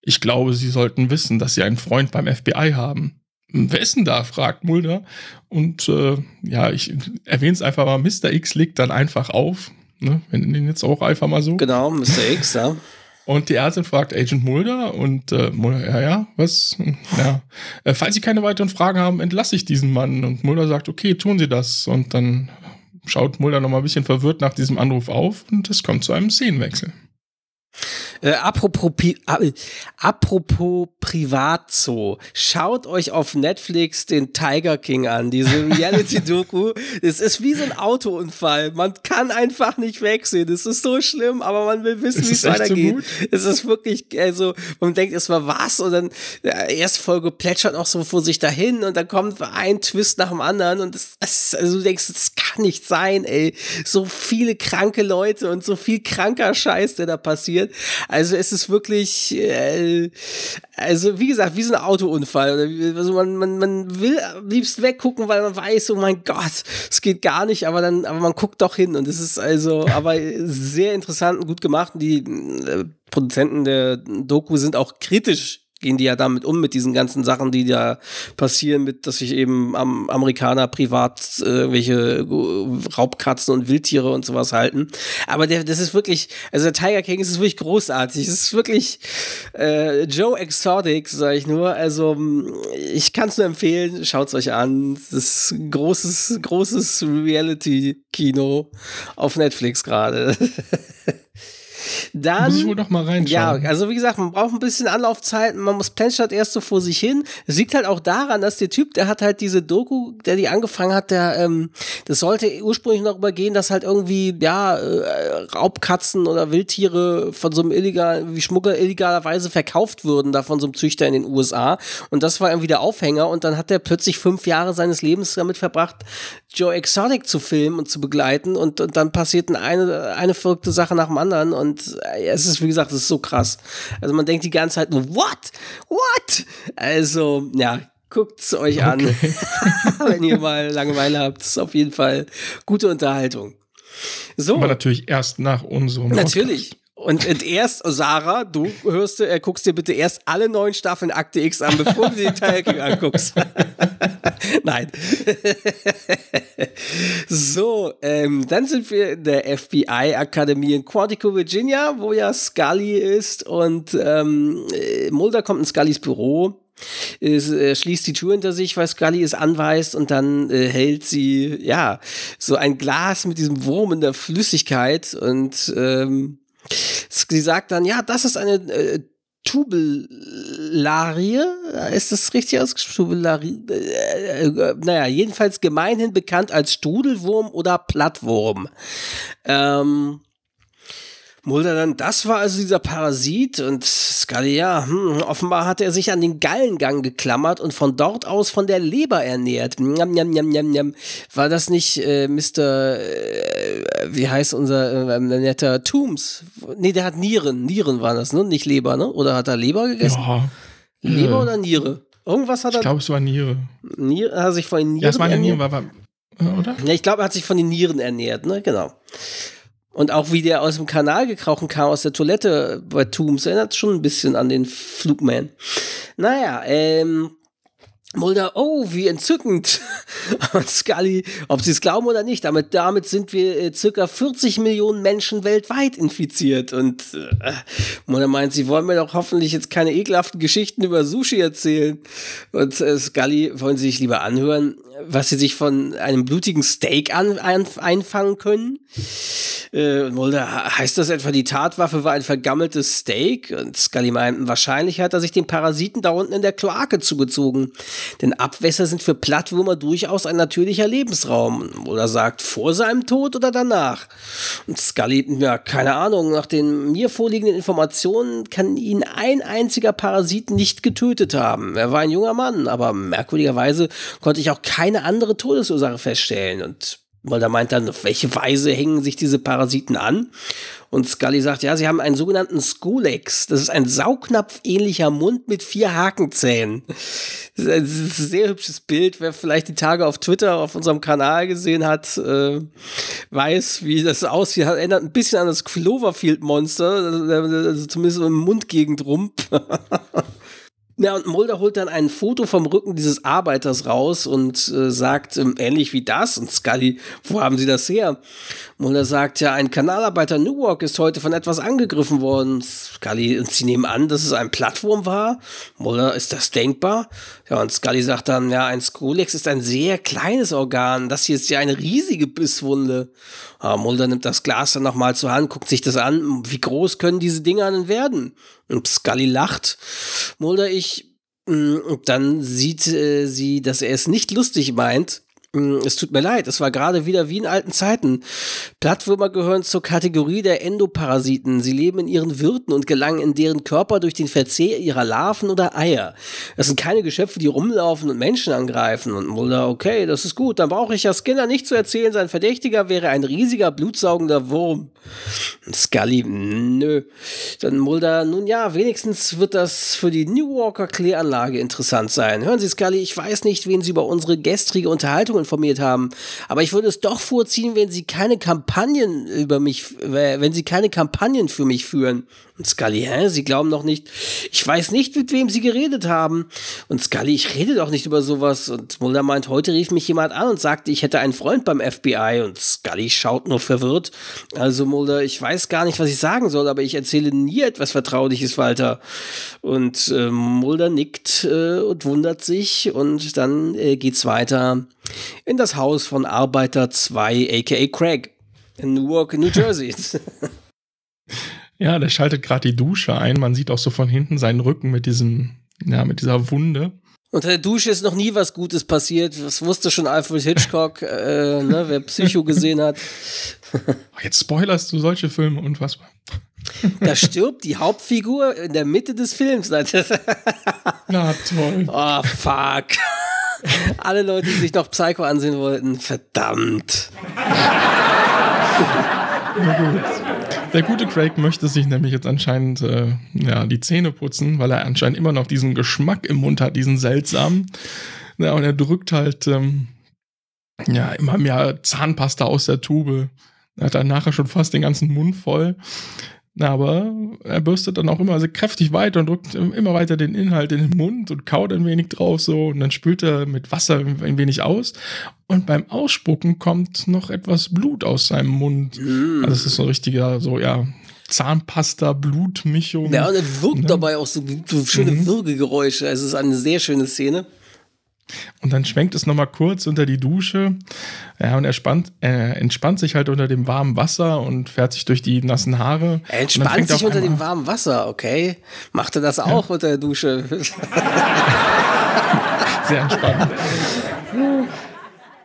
ich glaube, Sie sollten wissen, dass Sie einen Freund beim FBI haben. Wer ist denn da? fragt Mulder. Und äh, ja, ich erwähne es einfach mal, Mr. X legt dann einfach auf. Ne? Wir nennen ihn jetzt auch einfach mal so. Genau, Mr. X, ja. Und die Ärztin fragt Agent Mulder und äh, Mulder, ja, ja, was? Ja. Äh, falls Sie keine weiteren Fragen haben, entlasse ich diesen Mann. Und Mulder sagt, okay, tun Sie das. Und dann schaut Mulder noch mal ein bisschen verwirrt nach diesem Anruf auf und es kommt zu einem Szenenwechsel. Äh, apropos, äh, apropos Privatzoo, schaut euch auf Netflix den Tiger King an, diese Reality-Doku. es ist wie so ein Autounfall. Man kann einfach nicht wegsehen. Es ist so schlimm, aber man will wissen, wie es weitergeht. So es ist wirklich, also, man denkt erstmal was und dann ja, erste Folge plätschert noch so vor sich dahin und dann kommt ein Twist nach dem anderen und das, das, also du denkst, das kann nicht sein, ey. So viele kranke Leute und so viel kranker Scheiß, der da passiert. Also es ist wirklich, äh, also wie gesagt, wie so ein Autounfall. Also man, man, man will am liebsten weggucken, weil man weiß, oh mein Gott, es geht gar nicht, aber dann, aber man guckt doch hin und es ist also, aber sehr interessant und gut gemacht. Die äh, Produzenten der Doku sind auch kritisch gehen die ja damit um, mit diesen ganzen Sachen, die da passieren, mit, dass sich eben am Amerikaner privat äh, welche äh, Raubkatzen und Wildtiere und sowas halten. Aber der, das ist wirklich, also der Tiger King ist wirklich großartig. Es ist wirklich äh, Joe Exotic, sage ich nur. Also ich kann es nur empfehlen, schaut es euch an. Das ist großes, großes Reality-Kino auf Netflix gerade. Dann, muss ich wohl noch mal reinschauen. Ja, also wie gesagt, man braucht ein bisschen Anlaufzeit, man muss plätschert erst so vor sich hin. Es liegt halt auch daran, dass der Typ, der hat halt diese Doku, der die angefangen hat, der, ähm, das sollte ursprünglich darüber gehen, dass halt irgendwie, ja, äh, Raubkatzen oder Wildtiere von so einem illegal, wie Schmuggler illegalerweise verkauft würden, da von so einem Züchter in den USA. Und das war irgendwie der Aufhänger und dann hat er plötzlich fünf Jahre seines Lebens damit verbracht, Joe Exotic zu filmen und zu begleiten und, und dann passierten eine, eine verrückte Sache nach dem anderen und äh, es ist, wie gesagt, es ist so krass. Also man denkt die ganze Zeit nur, what? What? Also, ja, guckt es euch okay. an. Wenn ihr mal Langeweile habt, ist auf jeden Fall gute Unterhaltung. So. Aber natürlich erst nach unserem Natürlich. Podcast. Und erst, Sarah, du hörst, äh, guckst dir bitte erst alle neun Staffeln Akte X an, bevor du den Teil anguckst. Nein. so, ähm, dann sind wir in der FBI-Akademie in Quantico, Virginia, wo ja Scully ist und ähm, Mulder kommt in Scullys Büro ist, äh, schließt die Tür hinter sich, weil Scully es anweist und dann äh, hält sie, ja, so ein Glas mit diesem Wurm in der Flüssigkeit und ähm, Sie sagt dann, ja, das ist eine äh, Tubellarie, ist das richtig ausgesprochen? Tubellarie, äh, äh, naja, jedenfalls gemeinhin bekannt als Strudelwurm oder Plattwurm. Ähm, Mulder dann, das war also dieser Parasit und Scully, ja, hm, offenbar hat er sich an den Gallengang geklammert und von dort aus von der Leber ernährt. Njam, njam, njam, njam, njam. War das nicht äh, Mr., äh, wie heißt unser äh, netter Tooms? Nee, der hat Nieren, Nieren waren das, ne? Nicht Leber, ne? Oder hat er Leber gegessen? Ja. Leber äh, oder Niere? Irgendwas hat er. Ich glaube, es war Niere. Niere, hat er sich von den Nieren Ja, es war eine Niere, war, war, oder? Ja, ich glaube, er hat sich von den Nieren ernährt, ne? Genau. Und auch wie der aus dem Kanal gekrochen kam, aus der Toilette bei Tooms, erinnert schon ein bisschen an den Flugman. Naja, ähm, Mulder, oh, wie entzückend. Und Scully, ob sie es glauben oder nicht, damit, damit sind wir äh, circa 40 Millionen Menschen weltweit infiziert. Und äh, Mulder meint, sie wollen mir doch hoffentlich jetzt keine ekelhaften Geschichten über Sushi erzählen. Und äh, Scully wollen sie sich lieber anhören, was sie sich von einem blutigen Steak an, ein, einfangen können. Äh, Mulder, heißt das etwa, die Tatwaffe war ein vergammeltes Steak? Und Scully meint, wahrscheinlich hat er sich den Parasiten da unten in der Kloake zugezogen. Denn Abwässer sind für Plattwürmer durchaus ein natürlicher Lebensraum. Mulder sagt, vor seinem Tod oder danach? Und Scully, ja, keine Ahnung, nach den mir vorliegenden Informationen kann ihn ein einziger Parasit nicht getötet haben. Er war ein junger Mann, aber merkwürdigerweise konnte ich auch keine andere Todesursache feststellen. Und weil da meint dann, auf welche Weise hängen sich diese Parasiten an? Und Scully sagt, ja, sie haben einen sogenannten Skulex. Das ist ein Saugnapf-ähnlicher Mund mit vier Hakenzähnen. Das ist ein sehr hübsches Bild. Wer vielleicht die Tage auf Twitter auf unserem Kanal gesehen hat, äh, weiß, wie das aussieht. Erinnert ein bisschen an das Cloverfield-Monster. Also zumindest im Mundgegend rum. Ja, und Mulder holt dann ein Foto vom Rücken dieses Arbeiters raus und äh, sagt, ähm, ähnlich wie das. Und Scully, wo haben Sie das her? Mulder sagt, ja, ein Kanalarbeiter Newark ist heute von etwas angegriffen worden. Scully, und sie nehmen an, dass es ein Plattwurm war. Mulder, ist das denkbar? Ja, und Scully sagt dann, ja, ein Skulex ist ein sehr kleines Organ. Das hier ist ja eine riesige Bisswunde. Ja, Mulder nimmt das Glas dann nochmal zur Hand, guckt sich das an. Wie groß können diese Dinger denn werden? Und Scully lacht. Mulder, ich. Und dann sieht äh, sie, dass er es nicht lustig meint es tut mir leid, es war gerade wieder wie in alten Zeiten. Plattwürmer gehören zur Kategorie der Endoparasiten. Sie leben in ihren Wirten und gelangen in deren Körper durch den Verzehr ihrer Larven oder Eier. Das sind keine Geschöpfe, die rumlaufen und Menschen angreifen. Und Mulder, okay, das ist gut. Dann brauche ich ja Skinner nicht zu erzählen, sein Verdächtiger wäre ein riesiger, blutsaugender Wurm. Scully, nö. Dann Mulder, nun ja, wenigstens wird das für die New Walker Kläranlage interessant sein. Hören Sie, Scully, ich weiß nicht, wen Sie über unsere gestrige Unterhaltung informiert haben. Aber ich würde es doch vorziehen, wenn sie keine Kampagnen über mich, wenn sie keine Kampagnen für mich führen. Und Scully, hä? Sie glauben noch nicht. Ich weiß nicht, mit wem Sie geredet haben. Und Scully, ich rede doch nicht über sowas. Und Mulder meint, heute rief mich jemand an und sagte, ich hätte einen Freund beim FBI. Und Scully schaut nur verwirrt. Also Mulder, ich weiß gar nicht, was ich sagen soll, aber ich erzähle nie etwas Vertrauliches weiter. Und äh, Mulder nickt äh, und wundert sich. Und dann äh, geht's weiter in das Haus von Arbeiter 2, aka Craig. In Newark, New Jersey. Ja, der schaltet gerade die Dusche ein. Man sieht auch so von hinten seinen Rücken mit diesem, ja, mit dieser Wunde. Unter der Dusche ist noch nie was Gutes passiert. Das wusste schon Alfred Hitchcock, äh, ne, wer Psycho gesehen hat. Jetzt spoilerst du solche Filme, unfassbar. Da stirbt die Hauptfigur in der Mitte des Films. Na toll. Oh, fuck. Alle Leute, die sich noch Psycho ansehen wollten, verdammt. Na gut. Der gute Craig möchte sich nämlich jetzt anscheinend äh, ja, die Zähne putzen, weil er anscheinend immer noch diesen Geschmack im Mund hat, diesen seltsamen. Ja, und er drückt halt ähm, ja, immer mehr Zahnpasta aus der Tube. Er hat dann nachher schon fast den ganzen Mund voll. Aber er bürstet dann auch immer so kräftig weiter und drückt immer weiter den Inhalt in den Mund und kaut ein wenig drauf so und dann spült er mit Wasser ein wenig aus. Und beim Ausspucken kommt noch etwas Blut aus seinem Mund. Mm. Also es ist so ein richtiger, so ja, Zahnpasta, Blutmischung. Ja, und er wirkt ne? dabei auch so, so schöne mhm. Würgegeräusche. Es ist eine sehr schöne Szene. Und dann schwenkt es nochmal kurz unter die Dusche. Ja, und er spannt, äh, entspannt sich halt unter dem warmen Wasser und fährt sich durch die nassen Haare. Er entspannt sich unter dem warmen Wasser, okay. Macht er das auch ja. unter der Dusche? Sehr entspannt.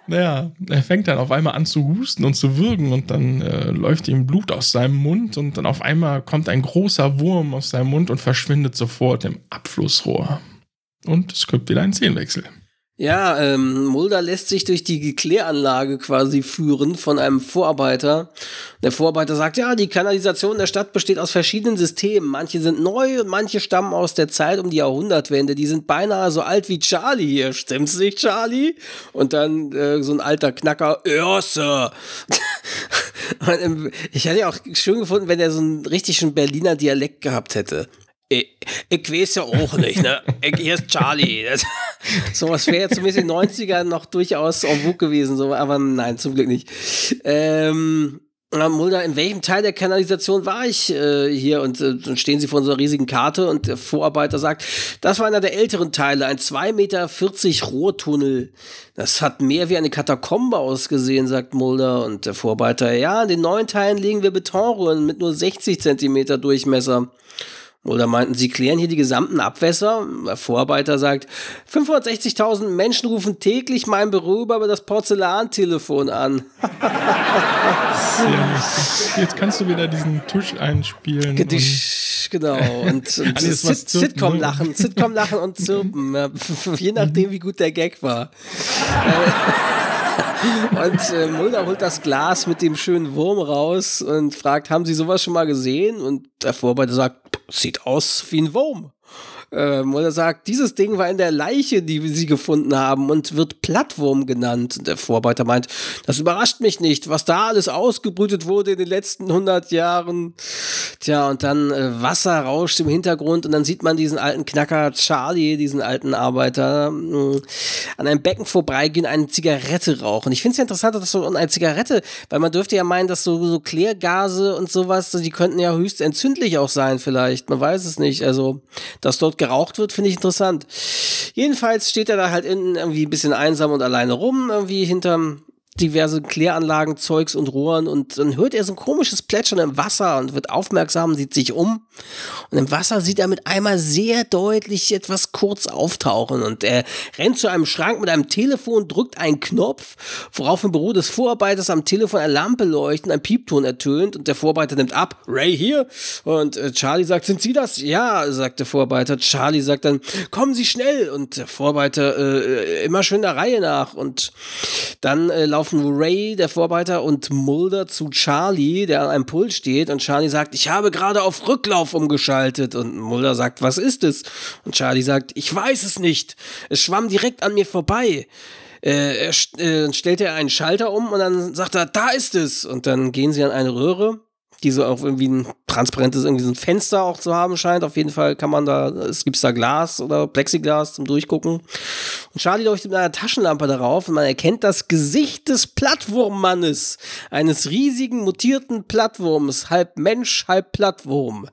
Naja, er fängt dann auf einmal an zu husten und zu würgen und dann äh, läuft ihm Blut aus seinem Mund und dann auf einmal kommt ein großer Wurm aus seinem Mund und verschwindet sofort im Abflussrohr. Und es gibt wieder einen Szenenwechsel. Ja, ähm, Mulder lässt sich durch die Kläranlage quasi führen von einem Vorarbeiter. Der Vorarbeiter sagt, ja, die Kanalisation der Stadt besteht aus verschiedenen Systemen. Manche sind neu und manche stammen aus der Zeit um die Jahrhundertwende. Die sind beinahe so alt wie Charlie hier. Stimmt's nicht, Charlie? Und dann äh, so ein alter Knacker, ja, Sir. ich hätte ja auch schön gefunden, wenn er so einen richtigen Berliner Dialekt gehabt hätte. Ich, ich weiß ja auch nicht, ne? Ich, hier ist Charlie. Das, sowas wäre zumindest in den 90ern noch durchaus en vogue gewesen, so, aber nein, zum Glück nicht. Ähm, Mulder, in welchem Teil der Kanalisation war ich äh, hier? Und äh, dann stehen sie vor einer riesigen Karte und der Vorarbeiter sagt, das war einer der älteren Teile, ein 2,40 Meter Rohrtunnel. Das hat mehr wie eine Katakombe ausgesehen, sagt Mulder. Und der Vorarbeiter, ja, in den neuen Teilen legen wir Betonröhren mit nur 60 Zentimeter Durchmesser. Oder meinten, sie klären hier die gesamten Abwässer? Der Vorarbeiter sagt, 560.000 Menschen rufen täglich mein Büro über das Porzellantelefon an. ja, jetzt kannst du wieder diesen Tusch einspielen. Gedisch, genau. Und, und Sitcom-Lachen, Sitcom-Lachen und Zirpen. Je nachdem, wie gut der Gag war. Und äh, Mulder holt das Glas mit dem schönen Wurm raus und fragt, haben Sie sowas schon mal gesehen? Und der Vorarbeiter sagt, sieht aus wie ein Wurm ähm, er sagt, dieses Ding war in der Leiche, die sie gefunden haben und wird Plattwurm genannt. Und der Vorarbeiter meint, das überrascht mich nicht, was da alles ausgebrütet wurde in den letzten 100 Jahren. Tja, und dann äh, Wasser rauscht im Hintergrund und dann sieht man diesen alten Knacker Charlie, diesen alten Arbeiter, äh, an einem Becken vorbeigehen, eine Zigarette rauchen. Ich finde es ja interessant, dass so eine Zigarette, weil man dürfte ja meinen, dass so, so Klärgase und sowas, die könnten ja höchst entzündlich auch sein vielleicht. Man weiß es nicht. Also, dass dort geraucht wird, finde ich interessant. Jedenfalls steht er da halt irgendwie ein bisschen einsam und alleine rum, irgendwie hinterm diverse Kläranlagen, Zeugs und Rohren und dann hört er so ein komisches Plätschern im Wasser und wird aufmerksam, sieht sich um. Und im Wasser sieht er mit einmal sehr deutlich etwas kurz auftauchen und er rennt zu einem Schrank mit einem Telefon, drückt einen Knopf, worauf im Büro des Vorarbeiters am Telefon eine Lampe leuchtet, ein Piepton ertönt und der Vorarbeiter nimmt ab, Ray hier. Und äh, Charlie sagt, sind Sie das? Ja, sagt der Vorarbeiter. Charlie sagt dann, kommen Sie schnell. Und der Vorarbeiter äh, immer schön der Reihe nach. Und dann äh, laufen laufen Ray, der Vorarbeiter, und Mulder zu Charlie, der an einem Pult steht. Und Charlie sagt, ich habe gerade auf Rücklauf umgeschaltet. Und Mulder sagt, was ist es? Und Charlie sagt, ich weiß es nicht. Es schwamm direkt an mir vorbei. Äh, er äh, stellt er einen Schalter um und dann sagt er, da ist es. Und dann gehen sie an eine Röhre die so auch irgendwie ein transparentes irgendwie so ein Fenster auch zu haben scheint. Auf jeden Fall kann man da, es gibt da Glas oder Plexiglas zum Durchgucken. Und Charlie leuchtet mit einer Taschenlampe darauf und man erkennt das Gesicht des Plattwurmmannes, eines riesigen mutierten Plattwurms, halb Mensch, halb Plattwurm.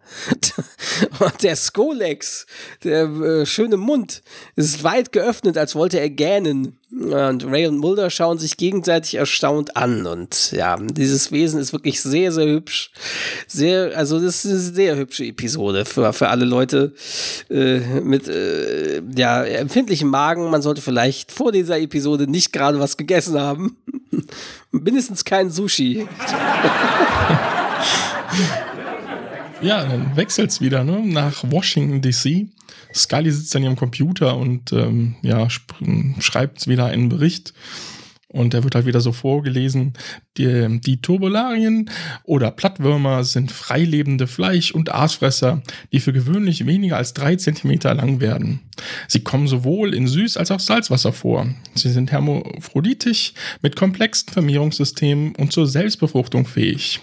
und der Skolex, der äh, schöne Mund, ist weit geöffnet, als wollte er gähnen. Und Ray und Mulder schauen sich gegenseitig erstaunt an. Und ja, dieses Wesen ist wirklich sehr, sehr hübsch. Sehr, also das ist eine sehr hübsche Episode für, für alle Leute äh, mit äh, ja, empfindlichem Magen. Man sollte vielleicht vor dieser Episode nicht gerade was gegessen haben. Mindestens kein Sushi. ja, dann wechselt es wieder ne? nach Washington, D.C. Scully sitzt an ihrem Computer und ähm, ja, schreibt wieder einen Bericht. Und der wird halt wieder so vorgelesen. Die, die Turbularien oder Plattwürmer sind freilebende Fleisch- und Aasfresser, die für gewöhnlich weniger als drei Zentimeter lang werden. Sie kommen sowohl in Süß- als auch Salzwasser vor. Sie sind hermaphroditisch mit komplexen Vermehrungssystemen und zur Selbstbefruchtung fähig.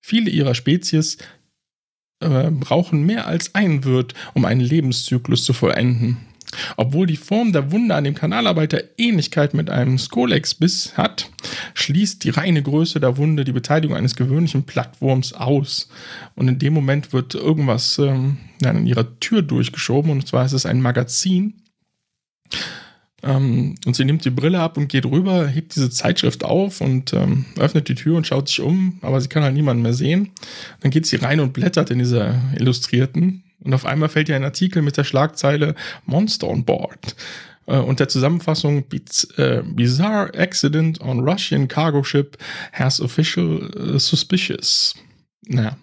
Viele ihrer Spezies äh, brauchen mehr als ein Wirt, um einen Lebenszyklus zu vollenden. Obwohl die Form der Wunde an dem Kanalarbeiter Ähnlichkeit mit einem Skolex-Biss hat, schließt die reine Größe der Wunde die Beteiligung eines gewöhnlichen Plattwurms aus. Und in dem Moment wird irgendwas ähm, an ihrer Tür durchgeschoben, und zwar ist es ein Magazin. Ähm, und sie nimmt die Brille ab und geht rüber, hebt diese Zeitschrift auf und ähm, öffnet die Tür und schaut sich um, aber sie kann halt niemanden mehr sehen. Dann geht sie rein und blättert in dieser Illustrierten. Und auf einmal fällt ihr ein Artikel mit der Schlagzeile Monster on Board. Äh, und der Zusammenfassung äh, Bizarre Accident on Russian Cargo Ship has official uh, suspicious. Naja.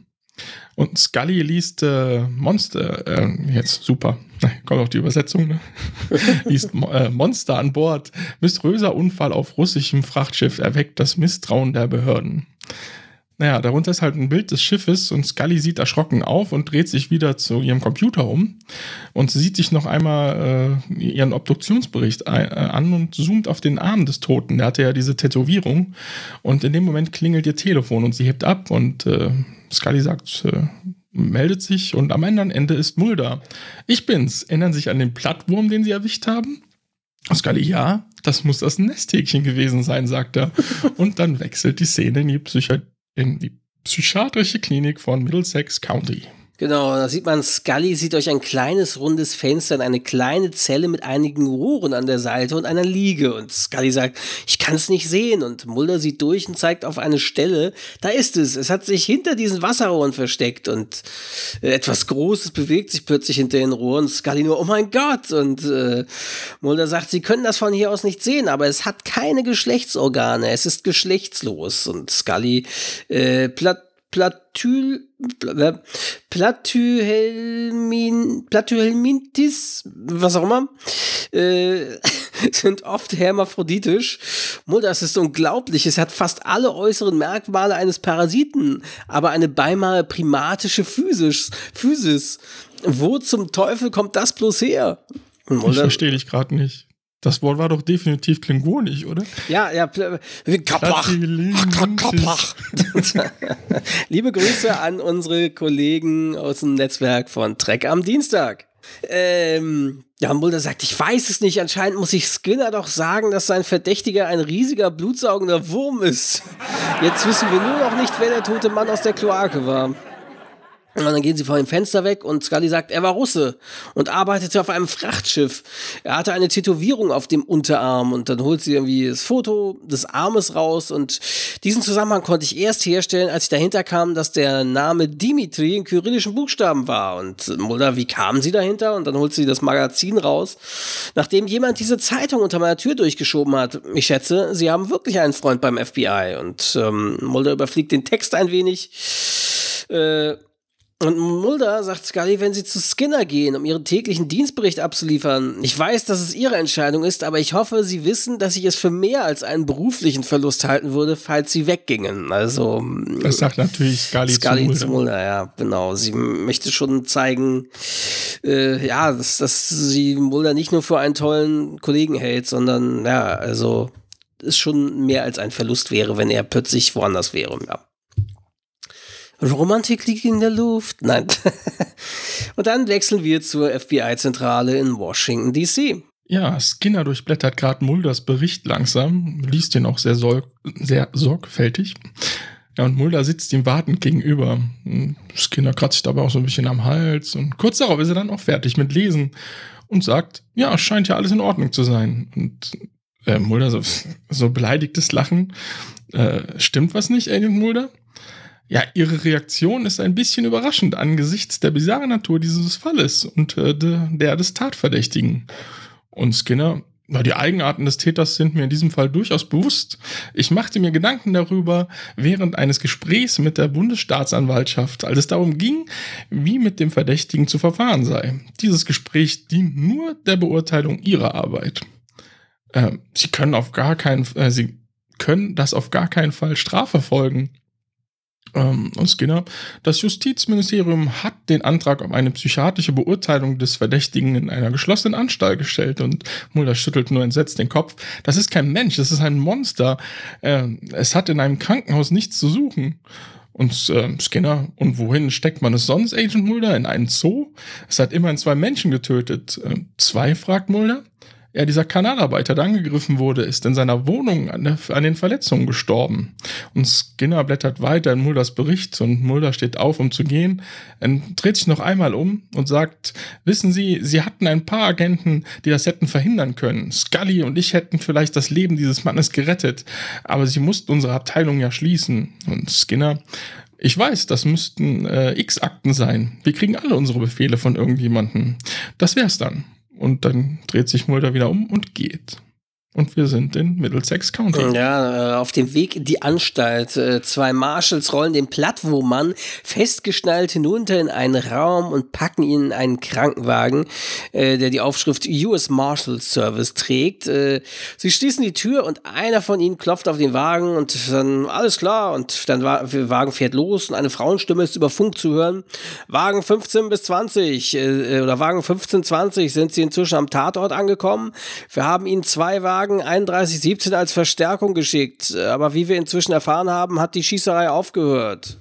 Und Scully liest äh, Monster, äh, jetzt super, kommt auch die Übersetzung, ne? liest äh, Monster an Bord. Mysteriöser Unfall auf russischem Frachtschiff erweckt das Misstrauen der Behörden. Naja, darunter ist halt ein Bild des Schiffes und Scully sieht erschrocken auf und dreht sich wieder zu ihrem Computer um und sieht sich noch einmal äh, ihren Obduktionsbericht äh, an und zoomt auf den Arm des Toten. Der hatte ja diese Tätowierung und in dem Moment klingelt ihr Telefon und sie hebt ab und äh, Scully sagt, äh, meldet sich und am anderen Ende ist Mulder. Ich bin's. Erinnern sich an den Plattwurm, den sie erwischt haben? Scully, ja, das muss das Nesthäkchen gewesen sein, sagt er. Und dann wechselt die Szene in die, Psychi in die psychiatrische Klinik von Middlesex County. Genau, da sieht man, Scully sieht euch ein kleines rundes Fenster in eine kleine Zelle mit einigen Rohren an der Seite und einer Liege. Und Scully sagt, ich kann es nicht sehen. Und Mulder sieht durch und zeigt auf eine Stelle. Da ist es. Es hat sich hinter diesen Wasserrohren versteckt und äh, etwas Großes bewegt sich plötzlich hinter den Rohren. Scully nur, oh mein Gott. Und äh, Mulder sagt, sie können das von hier aus nicht sehen, aber es hat keine Geschlechtsorgane. Es ist geschlechtslos. Und Scully äh, platt Platyl, Platyhelmin, Platyhelmintis, was auch immer, äh, sind oft hermaphroditisch. das ist unglaublich. Es hat fast alle äußeren Merkmale eines Parasiten, aber eine beinahe primatische Physis. Physis. Wo zum Teufel kommt das bloß her? Mulder, ich verstehe dich gerade nicht. Das Wort war doch definitiv klingonisch, oder? Ja, ja. Kaplach. Kaplach. Liebe Grüße an unsere Kollegen aus dem Netzwerk von Trek am Dienstag. Ähm, ja, Mulder sagt, ich weiß es nicht. Anscheinend muss ich Skinner doch sagen, dass sein Verdächtiger ein riesiger, blutsaugender Wurm ist. Jetzt wissen wir nur noch nicht, wer der tote Mann aus der Kloake war. Und dann gehen sie vor dem Fenster weg und Scully sagt, er war Russe und arbeitete auf einem Frachtschiff. Er hatte eine Tätowierung auf dem Unterarm und dann holt sie irgendwie das Foto des Armes raus und diesen Zusammenhang konnte ich erst herstellen, als ich dahinter kam, dass der Name Dimitri in kyrillischen Buchstaben war. Und Mulder, wie kamen sie dahinter? Und dann holt sie das Magazin raus. Nachdem jemand diese Zeitung unter meiner Tür durchgeschoben hat, ich schätze, sie haben wirklich einen Freund beim FBI. Und ähm, Mulder überfliegt den Text ein wenig. Äh, und Mulder sagt Scully, wenn sie zu Skinner gehen, um ihren täglichen Dienstbericht abzuliefern. Ich weiß, dass es ihre Entscheidung ist, aber ich hoffe, sie wissen, dass ich es für mehr als einen beruflichen Verlust halten würde, falls sie weggingen. Also. Das sagt natürlich Scully, Scully zu Mulder. Zu Mulder. Ja, genau. Sie möchte schon zeigen, äh, ja, dass, dass sie Mulder nicht nur für einen tollen Kollegen hält, sondern, ja, also, es schon mehr als ein Verlust wäre, wenn er plötzlich woanders wäre, ja. Romantik liegt in der Luft. Nein. Und dann wechseln wir zur FBI-Zentrale in Washington, D.C. Ja, Skinner durchblättert gerade Mulders Bericht langsam, liest ihn auch sehr, sehr sorgfältig. Ja, und Mulder sitzt ihm wartend gegenüber. Skinner kratzt sich dabei auch so ein bisschen am Hals und kurz darauf ist er dann auch fertig mit Lesen und sagt, ja, scheint ja alles in Ordnung zu sein. Und äh, Mulder so, so beleidigtes Lachen. Äh, stimmt was nicht, Agent Mulder? Ja, ihre Reaktion ist ein bisschen überraschend angesichts der bizarren Natur dieses Falles und äh, der des Tatverdächtigen. Und Skinner, na, die Eigenarten des Täters sind mir in diesem Fall durchaus bewusst. Ich machte mir Gedanken darüber während eines Gesprächs mit der Bundesstaatsanwaltschaft, als es darum ging, wie mit dem Verdächtigen zu verfahren sei. Dieses Gespräch dient nur der Beurteilung ihrer Arbeit. Äh, sie können auf gar keinen, äh, sie können das auf gar keinen Fall strafverfolgen ähm, und Skinner, das Justizministerium hat den Antrag um eine psychiatrische Beurteilung des Verdächtigen in einer geschlossenen Anstalt gestellt und Mulder schüttelt nur entsetzt den Kopf. Das ist kein Mensch, das ist ein Monster. Äh, es hat in einem Krankenhaus nichts zu suchen. Und äh, Skinner, und wohin steckt man es sonst, Agent Mulder? In einen Zoo? Es hat immerhin zwei Menschen getötet. Äh, zwei, fragt Mulder. Ja, dieser Kanalarbeiter, der angegriffen wurde, ist in seiner Wohnung an, der, an, den Verletzungen gestorben. Und Skinner blättert weiter in Mulders Bericht und Mulder steht auf, um zu gehen, er dreht sich noch einmal um und sagt, wissen Sie, Sie hatten ein paar Agenten, die das hätten verhindern können. Scully und ich hätten vielleicht das Leben dieses Mannes gerettet, aber Sie mussten unsere Abteilung ja schließen. Und Skinner, ich weiß, das müssten äh, X-Akten sein. Wir kriegen alle unsere Befehle von irgendjemandem. Das wär's dann. Und dann dreht sich Mulder wieder um und geht. Und wir sind in Middlesex County. Ja, äh, auf dem Weg in die Anstalt. Äh, zwei Marshals rollen den Plattwurmmann festgeschnallt hinunter in einen Raum und packen ihn in einen Krankenwagen, äh, der die Aufschrift US Marshal Service trägt. Sie schließen die Tür und einer von ihnen klopft auf den Wagen und dann alles klar und dann der Wagen fährt los und eine Frauenstimme ist über Funk zu hören. Wagen 15 bis 20 oder Wagen 15, 20 sind sie inzwischen am Tatort angekommen. Wir haben ihnen zwei Wagen Wagen 3117 als Verstärkung geschickt. Aber wie wir inzwischen erfahren haben, hat die Schießerei aufgehört.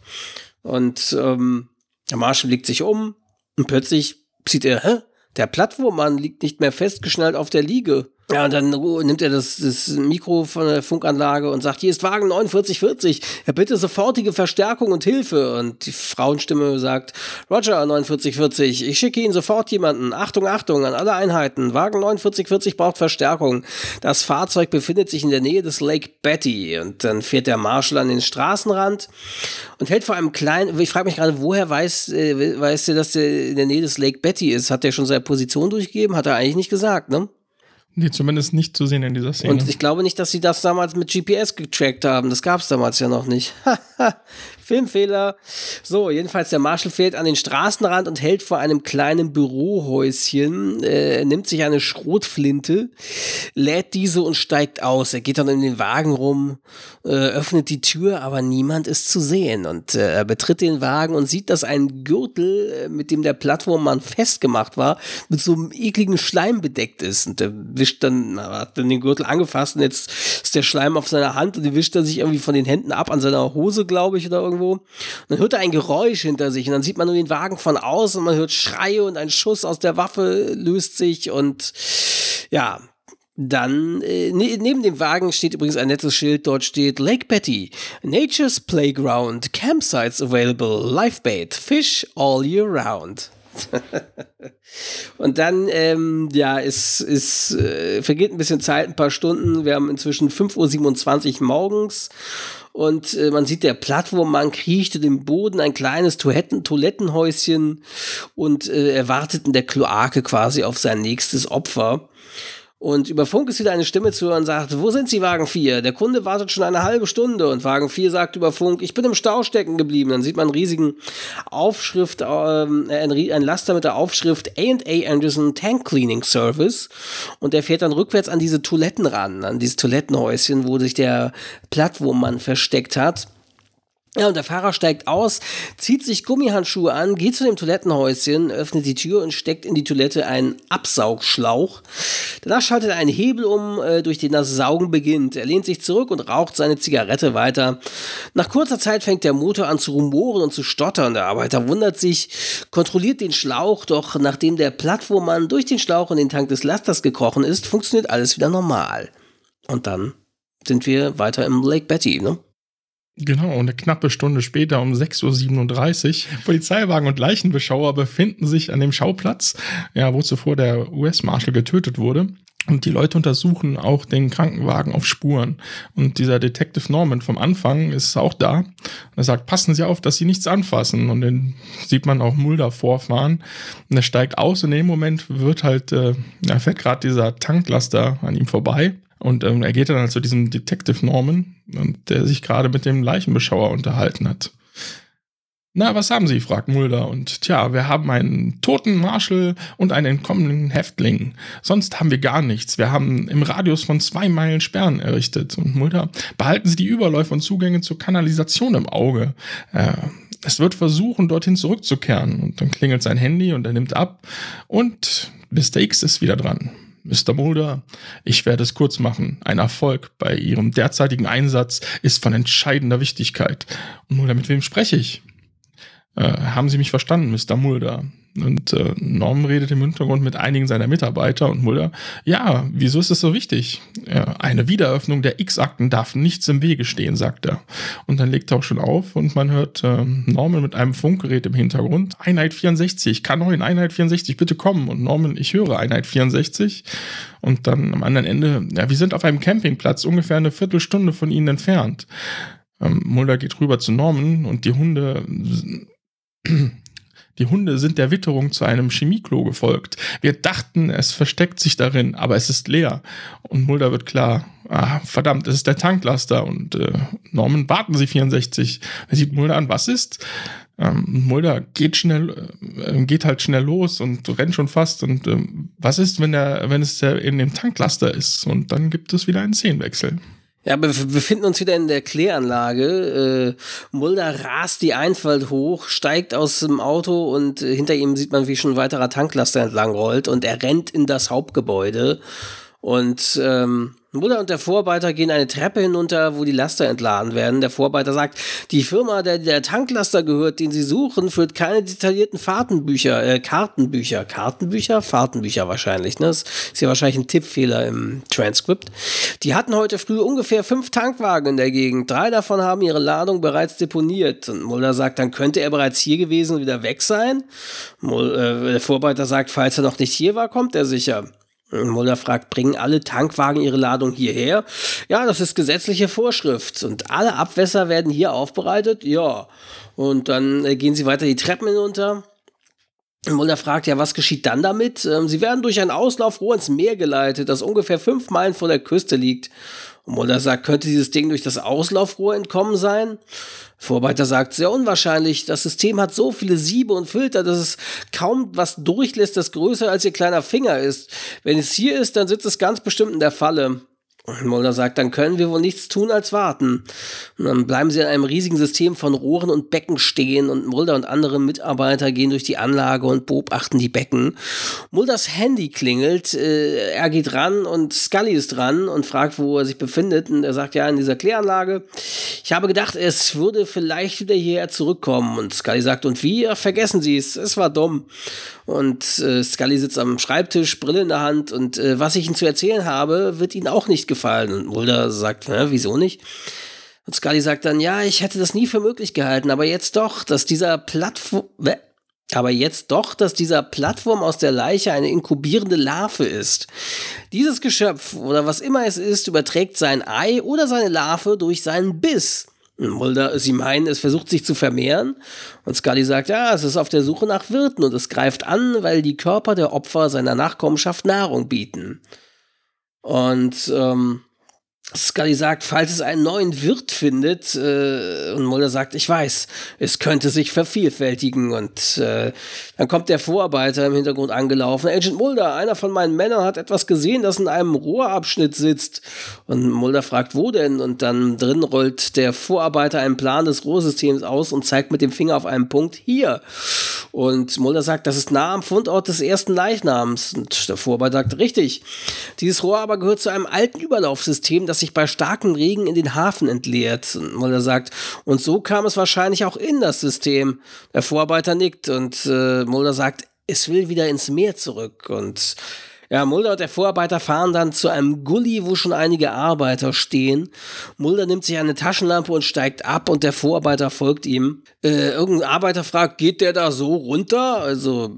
Und ähm, Der Marshall blickt sich um und plötzlich sieht er, hä? Der Plattwurmmann liegt nicht mehr festgeschnallt auf der Liege. Ja, und dann nimmt er das, das Mikro von der Funkanlage und sagt, hier ist Wagen 4940, er bitte sofortige Verstärkung und Hilfe. Und die Frauenstimme sagt, Roger 4940, ich schicke Ihnen sofort jemanden. Achtung, Achtung an alle Einheiten. Wagen 4940 braucht Verstärkung. Das Fahrzeug befindet sich in der Nähe des Lake Betty. Und dann fährt der Marshall an den Straßenrand und hält vor einem kleinen, ich frage mich gerade, woher weiß, äh, weiß der, dass der in der Nähe des Lake Betty ist? Hat der schon seine Position durchgegeben? Hat er eigentlich nicht gesagt, ne? Nee, zumindest nicht zu sehen in dieser Szene. Und ich glaube nicht, dass sie das damals mit GPS getrackt haben. Das gab es damals ja noch nicht. Filmfehler. So, jedenfalls der Marshall fährt an den Straßenrand und hält vor einem kleinen Bürohäuschen, äh, nimmt sich eine Schrotflinte, lädt diese und steigt aus. Er geht dann in den Wagen rum, äh, öffnet die Tür, aber niemand ist zu sehen. Und äh, er betritt den Wagen und sieht, dass ein Gürtel, äh, mit dem der Plattformmann festgemacht war, mit so einem ekligen Schleim bedeckt ist. Und er wischt dann, hat dann den Gürtel angefasst und jetzt ist der Schleim auf seiner Hand und die wischt er sich irgendwie von den Händen ab an seiner Hose, glaube ich, oder irgendwo irgendwo. Und dann hört er ein Geräusch hinter sich und dann sieht man nur den Wagen von außen und man hört Schreie und ein Schuss aus der Waffe löst sich und ja, dann, äh, ne, neben dem Wagen steht übrigens ein nettes Schild, dort steht Lake Betty, Nature's Playground, Campsites available, Lifebait, Fish all year round. und dann, ähm, ja, es, es äh, vergeht ein bisschen Zeit, ein paar Stunden. Wir haben inzwischen 5.27 Uhr morgens und äh, man sieht, der Plattwurmmann kriecht den Boden, ein kleines Toiletten Toilettenhäuschen und äh, er in der Kloake quasi auf sein nächstes Opfer. Und über Funk ist wieder eine Stimme zu hören sagt, wo sind Sie, Wagen 4? Der Kunde wartet schon eine halbe Stunde. Und Wagen 4 sagt über Funk, ich bin im Stau stecken geblieben. Dann sieht man einen riesigen Aufschrift, ähm, ein, ein Laster mit der Aufschrift A&A Anderson Tank Cleaning Service. Und der fährt dann rückwärts an diese Toiletten ran, an dieses Toilettenhäuschen, wo sich der Plattwurmmann versteckt hat. Ja, und der Fahrer steigt aus, zieht sich Gummihandschuhe an, geht zu dem Toilettenhäuschen, öffnet die Tür und steckt in die Toilette einen Absaugschlauch. Danach schaltet er einen Hebel um, äh, durch den das Saugen beginnt. Er lehnt sich zurück und raucht seine Zigarette weiter. Nach kurzer Zeit fängt der Motor an zu rumoren und zu stottern. Der Arbeiter wundert sich, kontrolliert den Schlauch, doch nachdem der Plattwurmmann durch den Schlauch in den Tank des Lasters gekrochen ist, funktioniert alles wieder normal. Und dann sind wir weiter im Lake Betty, ne? Genau, und eine knappe Stunde später um 6.37 Uhr. Polizeiwagen und Leichenbeschauer befinden sich an dem Schauplatz, ja, wo zuvor der US-Marshal getötet wurde. Und die Leute untersuchen auch den Krankenwagen auf Spuren. Und dieser Detective Norman vom Anfang ist auch da. Er sagt, passen Sie auf, dass Sie nichts anfassen. Und dann sieht man auch Mulder vorfahren. Und er steigt aus. Und in dem Moment wird halt, äh, er fährt gerade dieser Tanklaster an ihm vorbei. Und ähm, er geht dann halt zu diesem Detective Norman, und der sich gerade mit dem Leichenbeschauer unterhalten hat. Na, was haben Sie? fragt Mulder. Und tja, wir haben einen toten Marshal und einen entkommenen Häftling. Sonst haben wir gar nichts. Wir haben im Radius von zwei Meilen Sperren errichtet. Und Mulder, behalten Sie die Überläufe und Zugänge zur Kanalisation im Auge. Äh, es wird versuchen, dorthin zurückzukehren. Und dann klingelt sein Handy und er nimmt ab. Und Mr. X ist wieder dran. Mr. Mulder, ich werde es kurz machen. Ein Erfolg bei Ihrem derzeitigen Einsatz ist von entscheidender Wichtigkeit. Und Mulder, mit wem spreche ich? Äh, haben Sie mich verstanden, Mr. Mulder? Und äh, Norm redet im Hintergrund mit einigen seiner Mitarbeiter und Mulder, ja, wieso ist es so wichtig? Ja, eine Wiedereröffnung der X-Akten darf nichts im Wege stehen, sagt er. Und dann legt er auch schon auf und man hört äh, Norman mit einem Funkgerät im Hintergrund. Einheit 64, K9, Einheit 64, bitte kommen. Und Norman, ich höre Einheit 64. Und dann am anderen Ende, ja, wir sind auf einem Campingplatz, ungefähr eine Viertelstunde von ihnen entfernt. Ähm, Mulder geht rüber zu Norman und die Hunde die Hunde sind der Witterung zu einem Chemieklo gefolgt. Wir dachten, es versteckt sich darin, aber es ist leer. Und Mulder wird klar, ah, verdammt, es ist der Tanklaster. Und äh, Norman, warten Sie 64. Er sieht Mulder an, was ist? Ähm, Mulder geht schnell, äh, geht halt schnell los und rennt schon fast. Und äh, was ist, wenn, der, wenn es der in dem Tanklaster ist? Und dann gibt es wieder einen Szenenwechsel. Ja, wir befinden uns wieder in der Kläranlage. Äh, Mulder rast die Einfalt hoch, steigt aus dem Auto und äh, hinter ihm sieht man, wie schon ein weiterer Tanklaster entlang rollt und er rennt in das Hauptgebäude. Und ähm, Mutter und der Vorarbeiter gehen eine Treppe hinunter, wo die Laster entladen werden. Der Vorarbeiter sagt, die Firma, der der Tanklaster gehört, den sie suchen, führt keine detaillierten Fahrtenbücher, äh, Kartenbücher. Kartenbücher? Fahrtenbücher wahrscheinlich. Ne? Das ist ja wahrscheinlich ein Tippfehler im Transkript. Die hatten heute früh ungefähr fünf Tankwagen in der Gegend. Drei davon haben ihre Ladung bereits deponiert. Und Mulder sagt, dann könnte er bereits hier gewesen und wieder weg sein. Mul äh, der Vorarbeiter sagt, falls er noch nicht hier war, kommt er sicher. Mulder fragt, bringen alle Tankwagen ihre Ladung hierher? Ja, das ist gesetzliche Vorschrift. Und alle Abwässer werden hier aufbereitet? Ja. Und dann äh, gehen sie weiter die Treppen hinunter. Mulder fragt, ja, was geschieht dann damit? Ähm, sie werden durch ein Auslaufrohr ins Meer geleitet, das ungefähr fünf Meilen vor der Küste liegt. Und Mulder sagt, könnte dieses Ding durch das Auslaufrohr entkommen sein? Vorarbeiter sagt, sehr unwahrscheinlich. Das System hat so viele Siebe und Filter, dass es kaum was durchlässt, das größer als ihr kleiner Finger ist. Wenn es hier ist, dann sitzt es ganz bestimmt in der Falle. Mulder sagt, dann können wir wohl nichts tun als warten. Und dann bleiben sie in einem riesigen System von Rohren und Becken stehen und Mulder und andere Mitarbeiter gehen durch die Anlage und beobachten die Becken. Mulders Handy klingelt, äh, er geht ran und Scully ist dran und fragt, wo er sich befindet und er sagt, ja, in dieser Kläranlage. Ich habe gedacht, es würde vielleicht wieder hierher zurückkommen und Scully sagt, und wie? Ach, vergessen Sie es, es war dumm. Und äh, Scully sitzt am Schreibtisch, Brille in der Hand und äh, was ich Ihnen zu erzählen habe, wird Ihnen auch nicht gefallen. Und Mulder sagt, wieso nicht? Und Scully sagt dann, ja, ich hätte das nie für möglich gehalten, aber jetzt doch, dass dieser Plattform, aber jetzt doch, dass dieser Plattform aus der Leiche eine inkubierende Larve ist. Dieses Geschöpf oder was immer es ist, überträgt sein Ei oder seine Larve durch seinen Biss. Mulder, sie meinen, es versucht sich zu vermehren. Und Scully sagt, ja, es ist auf der Suche nach Wirten und es greift an, weil die Körper der Opfer seiner Nachkommenschaft Nahrung bieten. Und ähm, Scully sagt, falls es einen neuen Wirt findet, äh, und Mulder sagt, ich weiß, es könnte sich vervielfältigen. Und äh, dann kommt der Vorarbeiter im Hintergrund angelaufen. Agent Mulder, einer von meinen Männern hat etwas gesehen, das in einem Rohrabschnitt sitzt. Und Mulder fragt, wo denn? Und dann drin rollt der Vorarbeiter einen Plan des Rohrsystems aus und zeigt mit dem Finger auf einen Punkt hier. Und Mulder sagt, das ist nah am Fundort des ersten Leichnams. Und der Vorarbeiter sagt, richtig. Dieses Rohr aber gehört zu einem alten Überlaufsystem, das sich bei starkem Regen in den Hafen entleert. Mulder sagt, und so kam es wahrscheinlich auch in das System. Der Vorarbeiter nickt und äh, Mulder sagt, es will wieder ins Meer zurück. Und ja, Mulder und der Vorarbeiter fahren dann zu einem Gully, wo schon einige Arbeiter stehen. Mulder nimmt sich eine Taschenlampe und steigt ab und der Vorarbeiter folgt ihm. Äh, irgendein Arbeiter fragt, geht der da so runter? Also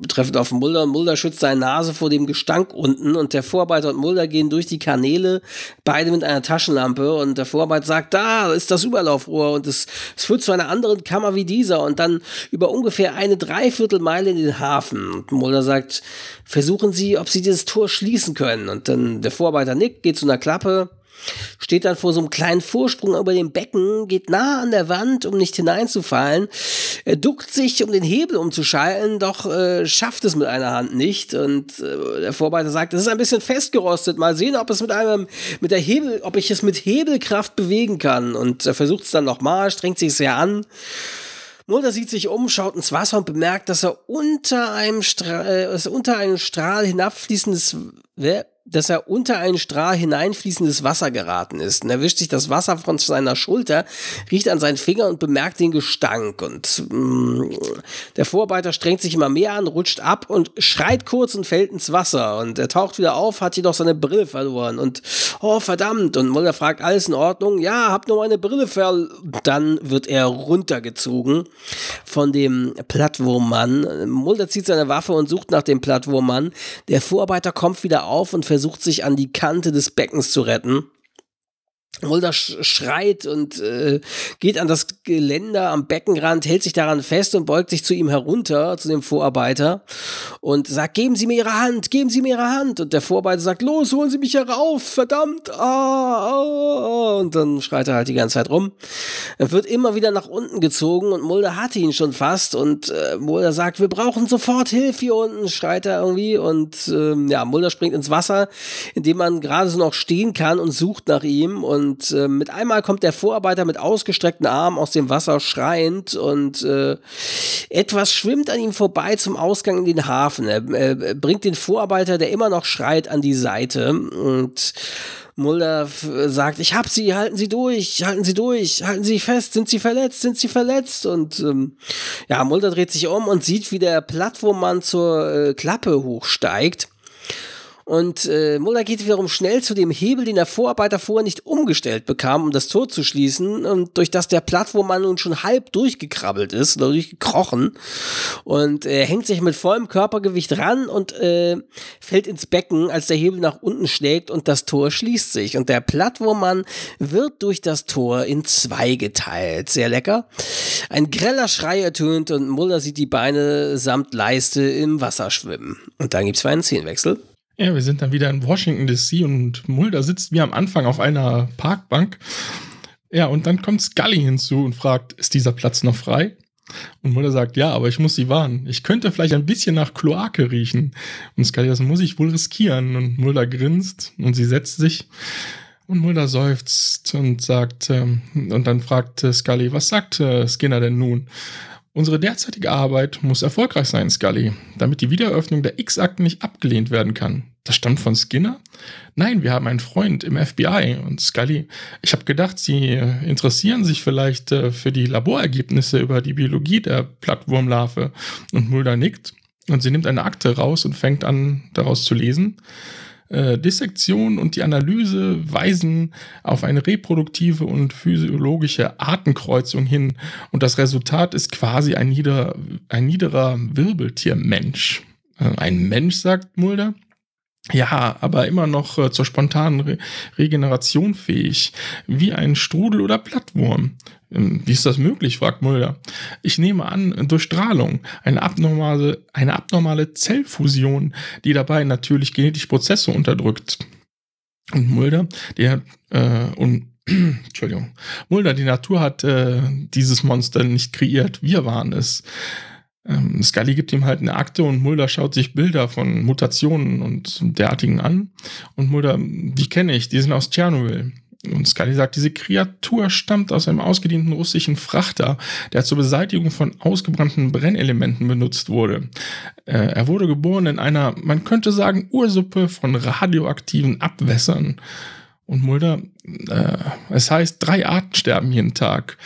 betreffend auf Mulder. Mulder schützt seine Nase vor dem Gestank unten und der Vorarbeiter und Mulder gehen durch die Kanäle, beide mit einer Taschenlampe und der Vorarbeiter sagt, da ist das Überlaufrohr und es, es führt zu einer anderen Kammer wie dieser und dann über ungefähr eine Dreiviertelmeile in den Hafen. Und Mulder sagt, versuchen Sie, ob Sie dieses Tor schließen können. Und dann der Vorarbeiter nickt, geht zu einer Klappe, steht dann vor so einem kleinen Vorsprung über dem Becken, geht nah an der Wand, um nicht hineinzufallen, er duckt sich, um den Hebel umzuschalten, doch äh, schafft es mit einer Hand nicht. Und äh, der Vorarbeiter sagt, es ist ein bisschen festgerostet. Mal sehen, ob es mit einem, mit der Hebel, ob ich es mit Hebelkraft bewegen kann. Und er versucht es dann nochmal, strengt sich sehr an. Mulder sieht sich um, schaut ins Wasser und bemerkt, dass er unter einem, Stra äh, unter einem Strahl hinabfließendes dass er unter einen Strahl hineinfließendes Wasser geraten ist. Und er wischt sich das Wasser von seiner Schulter, riecht an seinen Finger und bemerkt den Gestank. Und mh, mm, der Vorarbeiter strengt sich immer mehr an, rutscht ab und schreit kurz und fällt ins Wasser. Und er taucht wieder auf, hat jedoch seine Brille verloren. Und oh verdammt. Und Mulder fragt, alles in Ordnung? Ja, hab nur meine Brille verloren. Dann wird er runtergezogen von dem Plattwurmmann. Mulder zieht seine Waffe und sucht nach dem Plattwurmmann. Der Vorarbeiter kommt wieder auf und versucht versucht sich an die Kante des Beckens zu retten. Mulder schreit und äh, geht an das Geländer am Beckenrand, hält sich daran fest und beugt sich zu ihm herunter, zu dem Vorarbeiter und sagt, geben Sie mir Ihre Hand, geben Sie mir Ihre Hand. Und der Vorarbeiter sagt, los, holen Sie mich herauf, verdammt. Ah, ah. Und dann schreit er halt die ganze Zeit rum. Er wird immer wieder nach unten gezogen und Mulder hatte ihn schon fast und äh, Mulder sagt, wir brauchen sofort Hilfe hier unten, schreit er irgendwie und äh, ja, Mulder springt ins Wasser, in dem man gerade so noch stehen kann und sucht nach ihm und und äh, mit einmal kommt der Vorarbeiter mit ausgestreckten Armen aus dem Wasser schreiend und äh, etwas schwimmt an ihm vorbei zum Ausgang in den Hafen. Er, er bringt den Vorarbeiter, der immer noch schreit, an die Seite und Mulder sagt, ich hab sie, halten Sie durch, halten Sie durch, halten Sie fest, sind Sie verletzt, sind Sie verletzt? Und ähm, ja, Mulder dreht sich um und sieht, wie der Plattwurmmann zur äh, Klappe hochsteigt. Und äh, Mulder geht wiederum schnell zu dem Hebel, den der Vorarbeiter vorher nicht umgestellt bekam, um das Tor zu schließen. Und durch das der Plattwurmmann nun schon halb durchgekrabbelt ist durchgekrochen. Und er äh, hängt sich mit vollem Körpergewicht ran und äh, fällt ins Becken, als der Hebel nach unten schlägt und das Tor schließt sich. Und der Plattwurmmann wird durch das Tor in zwei geteilt. Sehr lecker. Ein greller Schrei ertönt und Mulder sieht die Beine samt Leiste im Wasser schwimmen. Und dann gibt es einen Szenenwechsel. Ja, wir sind dann wieder in Washington DC und Mulder sitzt wie am Anfang auf einer Parkbank. Ja, und dann kommt Scully hinzu und fragt, ist dieser Platz noch frei? Und Mulder sagt, ja, aber ich muss sie warnen. Ich könnte vielleicht ein bisschen nach Kloake riechen. Und Scully, das muss ich wohl riskieren. Und Mulder grinst und sie setzt sich. Und Mulder seufzt und sagt, ähm, und dann fragt äh, Scully, was sagt äh, Skinner denn nun? Unsere derzeitige Arbeit muss erfolgreich sein, Scully, damit die Wiedereröffnung der X-Akten nicht abgelehnt werden kann. Das stammt von Skinner? Nein, wir haben einen Freund im FBI und Scully. Ich habe gedacht, Sie interessieren sich vielleicht äh, für die Laborergebnisse über die Biologie der Plattwurmlarve. Und Mulder nickt und sie nimmt eine Akte raus und fängt an, daraus zu lesen. Äh, Dissektion und die Analyse weisen auf eine reproduktive und physiologische Artenkreuzung hin und das Resultat ist quasi ein, nieder, ein niederer Wirbeltiermensch. Äh, ein Mensch, sagt Mulder. Ja, aber immer noch äh, zur spontanen Re Regeneration fähig, wie ein Strudel oder Plattwurm. Ähm, wie ist das möglich? fragt Mulder. Ich nehme an, durch Strahlung, eine abnormale, eine abnormale Zellfusion, die dabei natürlich genetische Prozesse unterdrückt. Und Mulder, der äh, und Entschuldigung, Mulder, die Natur hat äh, dieses Monster nicht kreiert, wir waren es. Ähm, Scully gibt ihm halt eine Akte und Mulder schaut sich Bilder von Mutationen und derartigen an. Und Mulder, die kenne ich, die sind aus Tschernobyl. Und Scully sagt, diese Kreatur stammt aus einem ausgedienten russischen Frachter, der zur Beseitigung von ausgebrannten Brennelementen benutzt wurde. Äh, er wurde geboren in einer, man könnte sagen, Ursuppe von radioaktiven Abwässern. Und Mulder, äh, es heißt, drei Arten sterben jeden Tag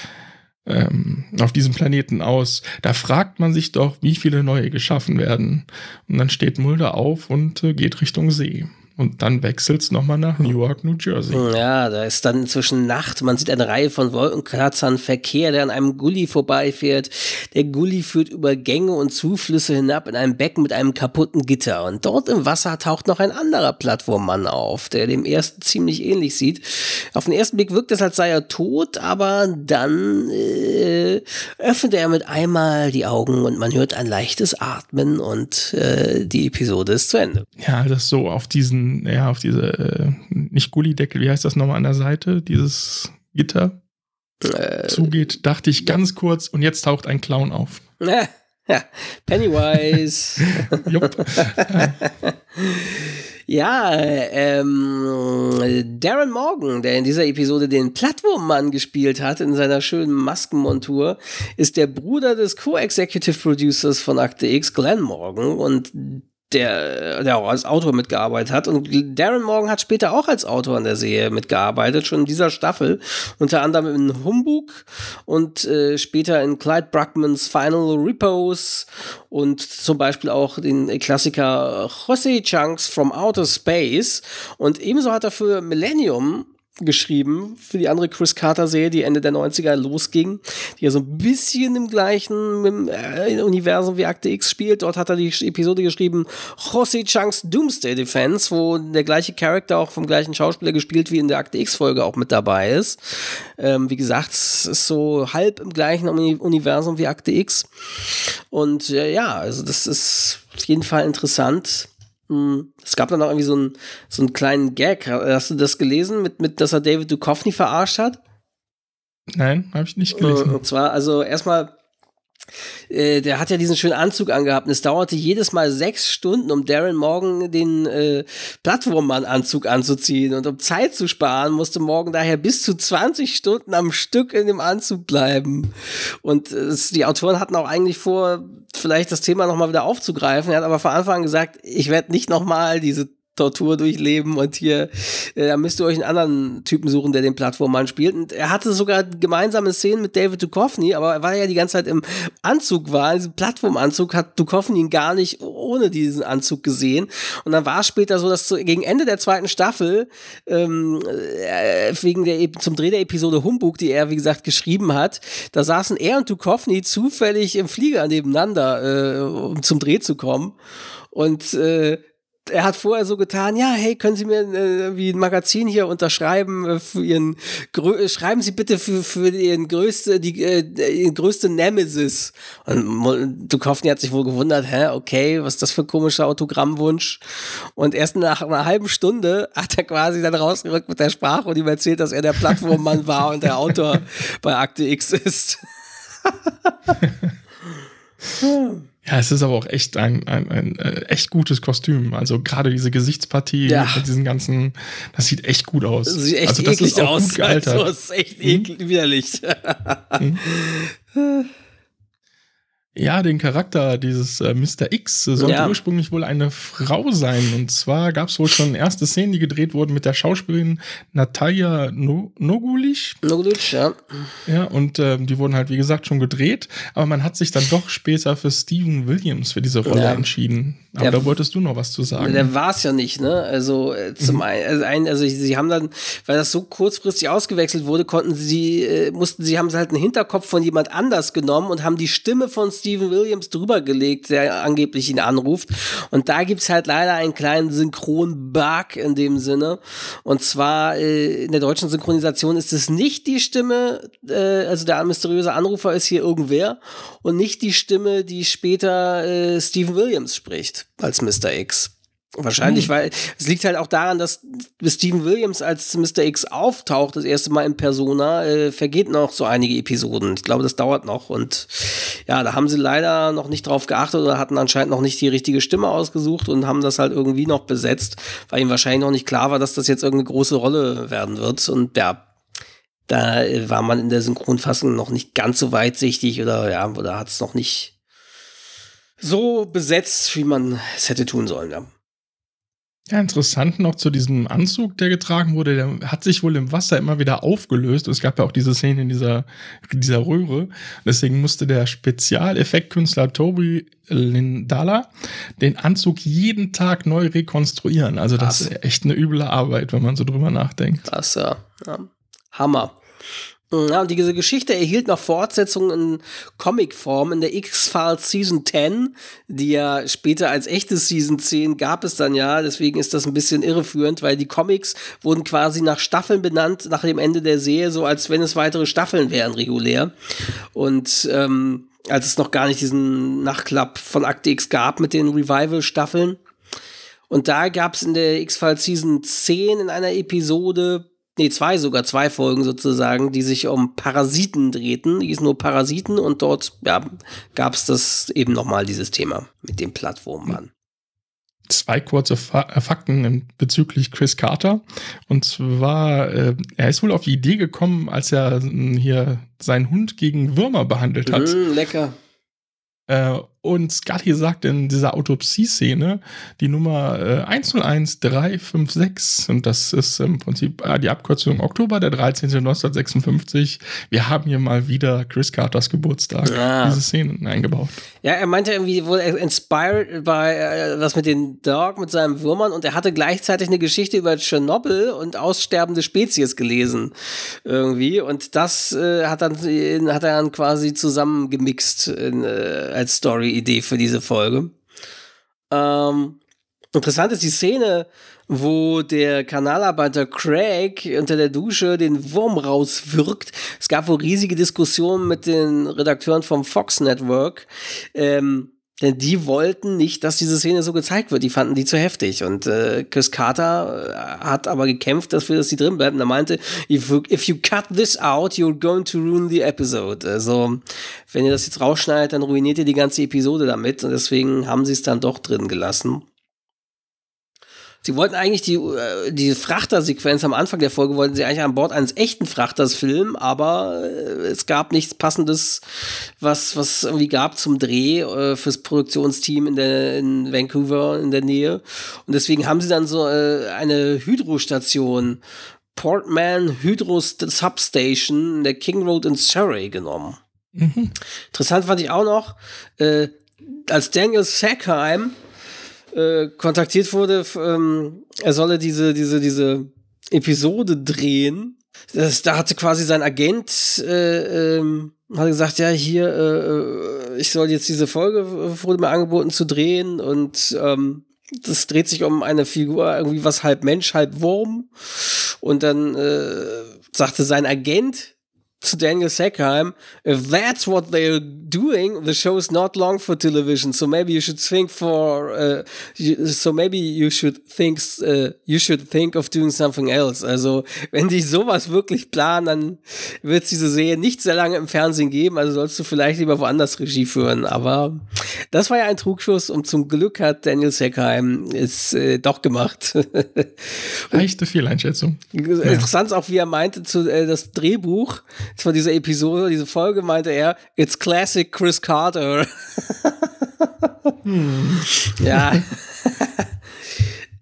ähm, auf diesem Planeten aus. Da fragt man sich doch, wie viele neue geschaffen werden. Und dann steht Mulder auf und äh, geht Richtung See. Und dann wechselt es nochmal nach Newark, New Jersey. Ja, da ist dann inzwischen Nacht. Man sieht eine Reihe von Wolkenkratzern, Verkehr, der an einem Gully vorbeifährt. Der Gully führt über Gänge und Zuflüsse hinab in ein Becken mit einem kaputten Gitter. Und dort im Wasser taucht noch ein anderer Plattwurmmann auf, der dem ersten ziemlich ähnlich sieht. Auf den ersten Blick wirkt es, als sei er tot, aber dann äh, öffnet er mit einmal die Augen und man hört ein leichtes Atmen und äh, die Episode ist zu Ende. Ja, das so auf diesen ja, auf diese, äh, nicht Gullideckel, wie heißt das nochmal an der Seite, dieses Gitter äh, zugeht, dachte ich ganz kurz und jetzt taucht ein Clown auf. Ja, Pennywise. Jupp. ja, ähm, Darren Morgan, der in dieser Episode den Plattwurmmann gespielt hat in seiner schönen Maskenmontur, ist der Bruder des Co-Executive Producers von Akte X, Glenn Morgan. Und der, der auch als Autor mitgearbeitet hat. Und Darren Morgan hat später auch als Autor an der Serie mitgearbeitet, schon in dieser Staffel. Unter anderem in Humbug und äh, später in Clyde Bruckmans Final Repose und zum Beispiel auch den Klassiker Jose Chunks from Outer Space. Und ebenso hat er für Millennium geschrieben für die andere Chris Carter-Serie, die Ende der 90er losging, die ja so ein bisschen im gleichen äh, Universum wie Akte X spielt. Dort hat er die Episode geschrieben, Jose Chunks Doomsday Defense, wo der gleiche Charakter auch vom gleichen Schauspieler gespielt wie in der Akte X-Folge auch mit dabei ist. Ähm, wie gesagt, es ist so halb im gleichen Universum wie Akte X. Und äh, ja, also das ist auf jeden Fall interessant. Hm. Es gab dann auch irgendwie so einen, so einen kleinen Gag. Hast du das gelesen, mit, mit, dass er David Duchovny verarscht hat? Nein, habe ich nicht gelesen. Und zwar, also erstmal äh, der hat ja diesen schönen Anzug angehabt und es dauerte jedes Mal sechs Stunden, um Darren Morgan den äh, Plattformmann-Anzug anzuziehen. Und um Zeit zu sparen, musste Morgan daher bis zu 20 Stunden am Stück in dem Anzug bleiben. Und äh, die Autoren hatten auch eigentlich vor, vielleicht das Thema nochmal wieder aufzugreifen. Er hat aber von Anfang an gesagt, ich werde nicht nochmal diese Tortur durchleben und hier, äh, da müsst ihr euch einen anderen Typen suchen, der den Plattformmann spielt. Und er hatte sogar gemeinsame Szenen mit David Duchovny, aber weil er ja die ganze Zeit im Anzug war, diesem Plattformanzug, hat Duchovny ihn gar nicht ohne diesen Anzug gesehen. Und dann war es später so, dass zu, gegen Ende der zweiten Staffel, ähm, äh, wegen der, zum Dreh der Episode Humbug, die er, wie gesagt, geschrieben hat, da saßen er und Duchovny zufällig im Flieger nebeneinander, äh, um zum Dreh zu kommen. Und äh, er hat vorher so getan, ja, hey, können Sie mir äh, wie ein Magazin hier unterschreiben äh, für Ihren, Grö schreiben Sie bitte für, für Ihren größte, die, äh, Ihren größte Nemesis. Und Duchovny hat sich wohl gewundert, hä, okay, was ist das für ein komischer Autogrammwunsch? Und erst nach einer halben Stunde hat er quasi dann rausgerückt mit der Sprache und ihm erzählt, dass er der Plattformmann war und der Autor bei Akte X ist. Ja, es ist aber auch echt ein, ein, ein, äh, echt gutes Kostüm. Also gerade diese Gesichtspartie ja. mit diesen ganzen, das sieht echt gut aus. Das sieht echt also das eklig ist aus. Gut gealtert. Also, das ist echt hm? eklig, widerlich. Hm? Ja, den Charakter dieses äh, Mr. X sollte ja. ursprünglich wohl eine Frau sein. Und zwar gab es wohl schon erste Szenen, die gedreht wurden mit der Schauspielerin Natalia no Nogulich. Nogulich, ja. Ja, und äh, die wurden halt, wie gesagt, schon gedreht. Aber man hat sich dann doch später für Steven Williams für diese Rolle ja. entschieden. Aber der, da wolltest du noch was zu sagen. Der war es ja nicht, ne? Also äh, zum mhm. einen, also, also sie haben dann, weil das so kurzfristig ausgewechselt wurde, konnten sie, äh, mussten sie, haben sie halt einen Hinterkopf von jemand anders genommen und haben die Stimme von Steven Williams drüber gelegt, der angeblich ihn anruft. Und da gibt's halt leider einen kleinen Synchron-Bug in dem Sinne. Und zwar äh, in der deutschen Synchronisation ist es nicht die Stimme, äh, also der mysteriöse Anrufer ist hier irgendwer und nicht die Stimme, die später äh, Steven Williams spricht als Mr. X. Wahrscheinlich, hm. weil es liegt halt auch daran, dass Steven Williams als Mr. X auftaucht, das erste Mal in Persona, äh, vergeht noch so einige Episoden. Ich glaube, das dauert noch. Und ja, da haben sie leider noch nicht drauf geachtet oder hatten anscheinend noch nicht die richtige Stimme ausgesucht und haben das halt irgendwie noch besetzt, weil ihnen wahrscheinlich noch nicht klar war, dass das jetzt irgendeine große Rolle werden wird. Und ja, da äh, war man in der Synchronfassung noch nicht ganz so weitsichtig oder ja, oder hat es noch nicht so besetzt, wie man es hätte tun sollen, ja. Ja, interessant noch zu diesem Anzug, der getragen wurde. Der hat sich wohl im Wasser immer wieder aufgelöst. Es gab ja auch diese Szene in dieser, dieser Röhre. Deswegen musste der Spezialeffektkünstler Toby Lindala den Anzug jeden Tag neu rekonstruieren. Also das Krass. ist echt eine üble Arbeit, wenn man so drüber nachdenkt. Krass, ja. ja. Hammer. Ja, und diese Geschichte erhielt noch Fortsetzung in Comicform in der X-Files Season 10, die ja später als echte Season 10 gab es dann ja. Deswegen ist das ein bisschen irreführend, weil die Comics wurden quasi nach Staffeln benannt, nach dem Ende der Serie, so als wenn es weitere Staffeln wären, regulär. Und ähm, als es noch gar nicht diesen Nachklapp von Akte X gab mit den Revival-Staffeln. Und da gab es in der X-Files Season 10 in einer Episode nee, zwei sogar, zwei Folgen sozusagen, die sich um Parasiten drehten. Die hießen nur Parasiten und dort ja, gab es das eben nochmal, dieses Thema mit dem Plattformmann. Zwei kurze Fa äh, Fakten bezüglich Chris Carter. Und zwar, äh, er ist wohl auf die Idee gekommen, als er äh, hier seinen Hund gegen Würmer behandelt hat. Mm, lecker. Äh, und Scully sagt in dieser Autopsie-Szene die Nummer äh, 101356 und das ist im Prinzip äh, die Abkürzung Oktober der 13. 1956. Wir haben hier mal wieder Chris Carters Geburtstag. Ja. Diese Szenen eingebaut. Ja, er meinte irgendwie wohl inspired bei äh, was mit den Dog, mit seinen Würmern und er hatte gleichzeitig eine Geschichte über Tschernobyl und aussterbende Spezies gelesen irgendwie und das äh, hat dann hat er dann quasi zusammengemixt in, äh, als Story Idee für diese Folge. Ähm, interessant ist die Szene, wo der Kanalarbeiter Craig unter der Dusche den Wurm rauswirkt. Es gab wohl riesige Diskussionen mit den Redakteuren vom Fox Network. Ähm, denn die wollten nicht, dass diese Szene so gezeigt wird. Die fanden die zu heftig. Und äh, Chris Carter äh, hat aber gekämpft dafür, dass sie drin bleiben. Und er meinte, if you, if you cut this out, you're going to ruin the episode. Also, wenn ihr das jetzt rausschneidet, dann ruiniert ihr die ganze Episode damit. Und deswegen haben sie es dann doch drin gelassen. Sie wollten eigentlich die, äh, die Frachtersequenz am Anfang der Folge, wollten sie eigentlich an Bord eines echten Frachters filmen, aber äh, es gab nichts Passendes, was, was irgendwie gab zum Dreh äh, fürs Produktionsteam in, der, in Vancouver in der Nähe. Und deswegen haben sie dann so äh, eine Hydrostation, Portman Hydro Substation in der King Road in Surrey genommen. Mhm. Interessant fand ich auch noch, äh, als Daniel Sackheim äh, kontaktiert wurde, ähm, er solle diese, diese, diese Episode drehen. Das, da hatte quasi sein Agent äh, ähm, hat gesagt, ja, hier, äh, äh, ich soll jetzt diese Folge, wurde mir angeboten zu drehen und ähm, das dreht sich um eine Figur, irgendwie was halb Mensch, halb Wurm. Und dann äh, sagte sein Agent, zu Daniel Sackheim, if that's what they're doing, the show is not long for television. So maybe you should think for, uh, so maybe you should think, uh, you should think of doing something else. Also, wenn die sowas wirklich planen, dann wird es diese Serie nicht sehr lange im Fernsehen geben. Also sollst du vielleicht lieber woanders Regie führen. Aber das war ja ein Trugschuss und zum Glück hat Daniel Sackheim es äh, doch gemacht. Echte Fehleinschätzung. Interessant ja. auch, wie er meinte, zu, äh, das Drehbuch von dieser Episode, diese Folge, meinte er, it's classic Chris Carter. hm. Ja.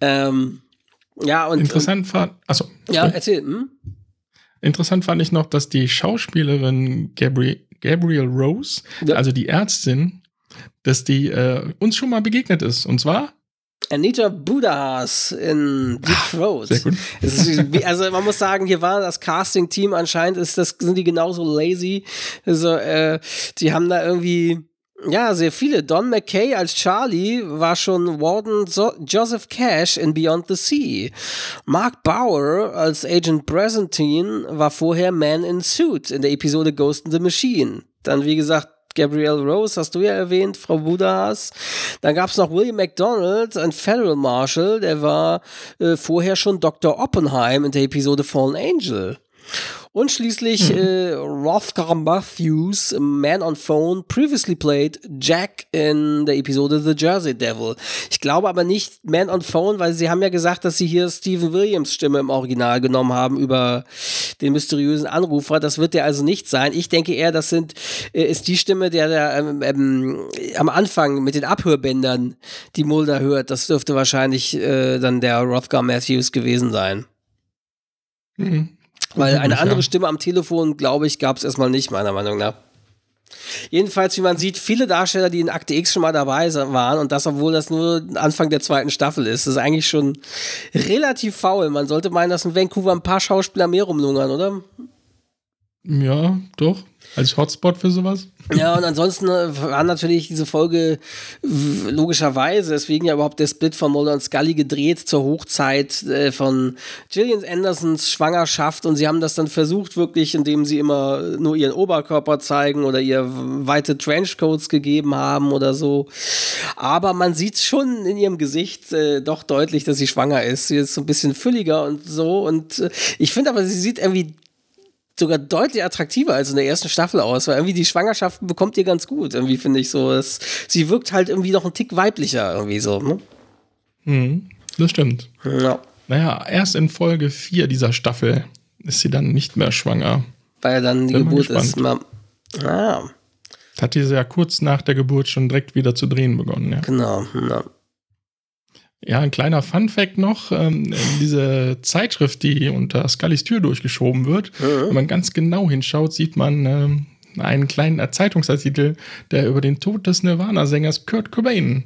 ähm, ja, und. Interessant fand. Achso. Ja, erzähl. Hm? Interessant fand ich noch, dass die Schauspielerin Gabriel, Gabriel Rose, ja. also die Ärztin, dass die äh, uns schon mal begegnet ist. Und zwar Anita Budahas in Deep Throat. Sehr gut. also man muss sagen, hier war das Casting-Team anscheinend, ist das, sind die genauso lazy. Also, äh, die haben da irgendwie ja, sehr viele. Don McKay als Charlie war schon Warden so Joseph Cash in Beyond the Sea. Mark Bauer als Agent Brezentine war vorher Man in Suit in der Episode Ghost in the Machine. Dann, wie gesagt, Gabrielle Rose, hast du ja erwähnt, Frau Budahas. Dann gab es noch William McDonald, ein Federal Marshal, der war äh, vorher schon Dr. Oppenheim in der Episode Fallen Angel. Und schließlich mhm. äh, Rothgar Matthews, Man on Phone, previously played Jack in der Episode The Jersey Devil. Ich glaube aber nicht Man on Phone, weil sie haben ja gesagt, dass sie hier Stephen Williams Stimme im Original genommen haben über den mysteriösen Anrufer. Das wird der also nicht sein. Ich denke eher, das sind, äh, ist die Stimme, der, der ähm, ähm, am Anfang mit den Abhörbändern die Mulder hört. Das dürfte wahrscheinlich äh, dann der Rothgar Matthews gewesen sein. Mhm. Weil eine andere Stimme am Telefon, glaube ich, gab es erstmal nicht, meiner Meinung nach. Jedenfalls, wie man sieht, viele Darsteller, die in Akte X schon mal dabei waren und das, obwohl das nur Anfang der zweiten Staffel ist, das ist eigentlich schon relativ faul. Man sollte meinen, dass in Vancouver ein paar Schauspieler mehr rumlungern, oder? Ja, doch als Hotspot für sowas. Ja, und ansonsten äh, war natürlich diese Folge logischerweise, deswegen ja überhaupt der Split von Mulder und Scully gedreht zur Hochzeit äh, von Gillian Andersons Schwangerschaft und sie haben das dann versucht wirklich, indem sie immer nur ihren Oberkörper zeigen oder ihr weite Trenchcoats gegeben haben oder so. Aber man sieht schon in ihrem Gesicht äh, doch deutlich, dass sie schwanger ist. Sie ist so ein bisschen fülliger und so und äh, ich finde aber, sie sieht irgendwie sogar deutlich attraktiver als in der ersten Staffel aus, weil irgendwie die Schwangerschaft bekommt ihr ganz gut. Irgendwie finde ich so. Es, sie wirkt halt irgendwie noch ein Tick weiblicher, irgendwie so, ne? Mhm, das stimmt. Ja. Naja, erst in Folge 4 dieser Staffel ist sie dann nicht mehr schwanger. Weil dann die Bin Geburt ist. Ma ah. Hat diese ja kurz nach der Geburt schon direkt wieder zu drehen begonnen, ja. Genau, ja. Ja, ein kleiner Fun-Fact noch: ähm, Diese Zeitschrift, die unter Scullys Tür durchgeschoben wird, mhm. wenn man ganz genau hinschaut, sieht man ähm, einen kleinen Zeitungsartikel, der über den Tod des Nirvana-Sängers Kurt Cobain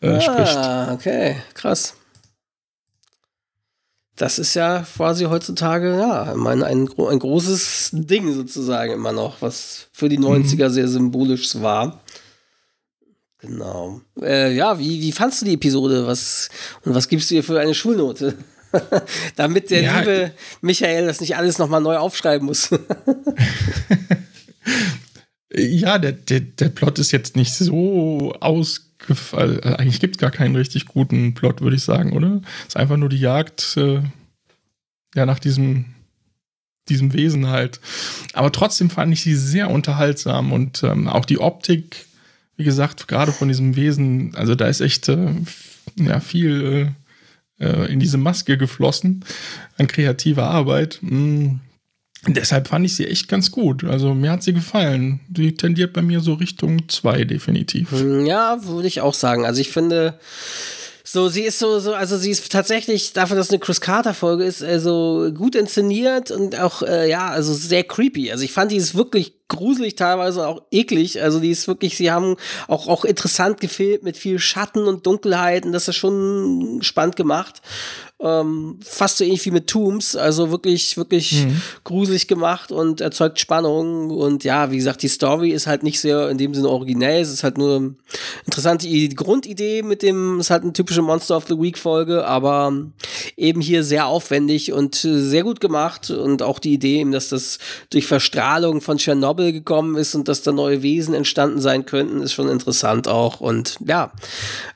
äh, ah, spricht. Ah, okay, krass. Das ist ja quasi heutzutage, ja, ich meine, ein, ein großes Ding sozusagen immer noch, was für die 90er mhm. sehr symbolisch war. Genau. Äh, ja, wie, wie fandst du die Episode? Was, und was gibst du ihr für eine Schulnote? Damit der ja, liebe Michael das nicht alles nochmal neu aufschreiben muss. ja, der, der, der Plot ist jetzt nicht so ausgefallen. Also eigentlich gibt es gar keinen richtig guten Plot, würde ich sagen, oder? Es ist einfach nur die Jagd äh, ja, nach diesem, diesem Wesen halt. Aber trotzdem fand ich sie sehr unterhaltsam und ähm, auch die Optik wie gesagt, gerade von diesem Wesen, also da ist echt äh, ja, viel äh, äh, in diese Maske geflossen an kreativer Arbeit. Mm. Deshalb fand ich sie echt ganz gut. Also mir hat sie gefallen. Sie tendiert bei mir so Richtung 2 definitiv. Ja, würde ich auch sagen. Also ich finde, so, sie ist so, so, also sie ist tatsächlich, dafür, dass eine Chris Carter-Folge ist, also gut inszeniert und auch, äh, ja, also sehr creepy. Also ich fand, die ist wirklich gruselig, teilweise auch eklig. Also die ist wirklich, sie haben auch, auch interessant gefilmt mit viel Schatten und Dunkelheiten. Das ist schon spannend gemacht. Ähm, fast so ähnlich wie mit Tombs, also wirklich, wirklich mhm. gruselig gemacht und erzeugt Spannung. Und ja, wie gesagt, die Story ist halt nicht sehr in dem Sinne originell. Es ist halt nur eine interessante Grundidee mit dem, es ist halt eine typische Monster of the Week Folge, aber eben hier sehr aufwendig und sehr gut gemacht. Und auch die Idee, dass das durch Verstrahlung von Tschernobyl gekommen ist und dass da neue Wesen entstanden sein könnten, ist schon interessant auch. Und ja,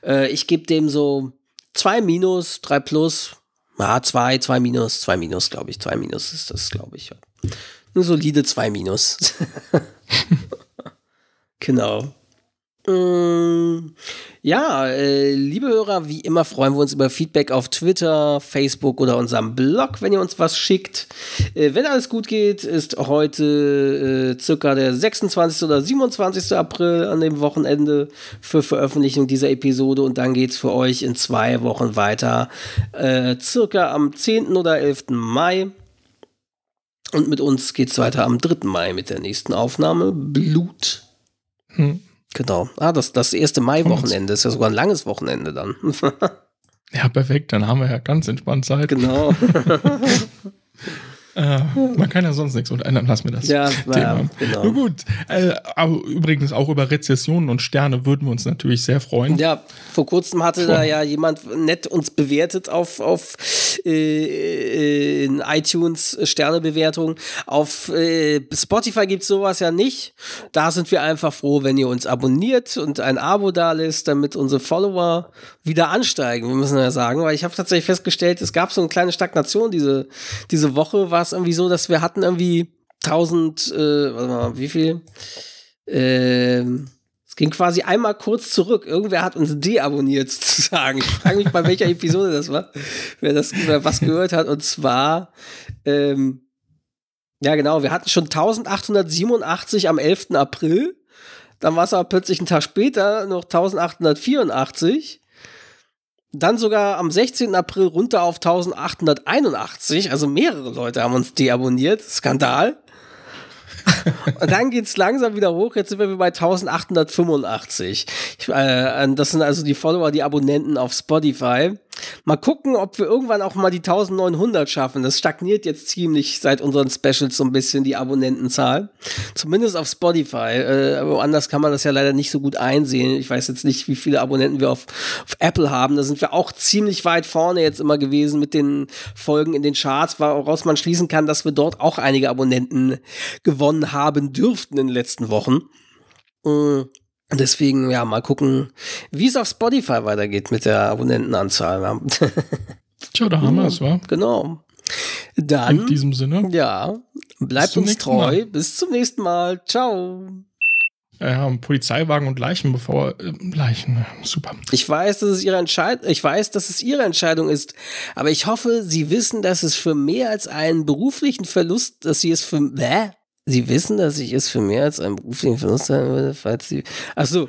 äh, ich gebe dem so zwei Minus, drei Plus, ja, zwei, zwei Minus, zwei Minus, glaube ich. Zwei Minus ist das, glaube ich. Eine solide zwei Minus. genau. Mm, ja, äh, liebe Hörer, wie immer freuen wir uns über Feedback auf Twitter, Facebook oder unserem Blog, wenn ihr uns was schickt. Äh, wenn alles gut geht, ist heute äh, circa der 26. oder 27. April an dem Wochenende für Veröffentlichung dieser Episode und dann geht es für euch in zwei Wochen weiter, äh, circa am 10. oder 11. Mai. Und mit uns geht es weiter am 3. Mai mit der nächsten Aufnahme. Blut. Hm. Genau. Ah, das, das erste Mai-Wochenende ist ja sogar ein langes Wochenende dann. ja, perfekt. Dann haben wir ja ganz entspannt Zeit. Genau. Äh, man kann ja sonst nichts und ändern lassen wir das ja, Thema. Ja, genau. Nur gut. Äh, aber übrigens auch über Rezessionen und Sterne würden wir uns natürlich sehr freuen. Ja, vor kurzem hatte vor. da ja jemand nett uns bewertet auf, auf äh, in iTunes Sternebewertung. Auf äh, Spotify gibt es sowas ja nicht. Da sind wir einfach froh, wenn ihr uns abonniert und ein Abo da lässt, damit unsere Follower wieder ansteigen. Wir müssen ja sagen, weil ich habe tatsächlich festgestellt, es gab so eine kleine Stagnation diese, diese Woche, was es irgendwie so, dass wir hatten irgendwie 1000, äh, warte mal, wie viel? Ähm, es ging quasi einmal kurz zurück. Irgendwer hat uns deabonniert sozusagen. Ich frage mich, bei welcher Episode das war, wer das, wer was gehört hat. Und zwar, ähm, ja genau, wir hatten schon 1887 am 11. April. Dann war es aber plötzlich einen Tag später noch 1884 dann sogar am 16. April runter auf 1881. Also mehrere Leute haben uns deabonniert. Skandal. und dann geht es langsam wieder hoch. Jetzt sind wir bei 1885. Ich, äh, das sind also die Follower, die Abonnenten auf Spotify. Mal gucken, ob wir irgendwann auch mal die 1900 schaffen. Das stagniert jetzt ziemlich seit unseren Specials so ein bisschen, die Abonnentenzahl. Zumindest auf Spotify. Äh, woanders kann man das ja leider nicht so gut einsehen. Ich weiß jetzt nicht, wie viele Abonnenten wir auf, auf Apple haben. Da sind wir auch ziemlich weit vorne jetzt immer gewesen mit den Folgen in den Charts, woraus man schließen kann, dass wir dort auch einige Abonnenten gewonnen haben dürften in den letzten Wochen. Äh, Deswegen, ja, mal gucken, wie es auf Spotify weitergeht mit der Abonnentenanzahl. Tja, da haben wir es, wa? Genau. Dann. In diesem Sinne. Ja, bleibt uns treu. Mal. Bis zum nächsten Mal. Ciao. Ja, Polizeiwagen und Leichen bevor äh, Leichen, super. Ich weiß, dass es ihre Entscheidung, ich weiß, dass es ihre Entscheidung ist, aber ich hoffe, Sie wissen, dass es für mehr als einen beruflichen Verlust, dass Sie es für, äh, Sie wissen, dass ich es für mehr als einen beruflichen Verlust sein würde, falls Sie. Ach so.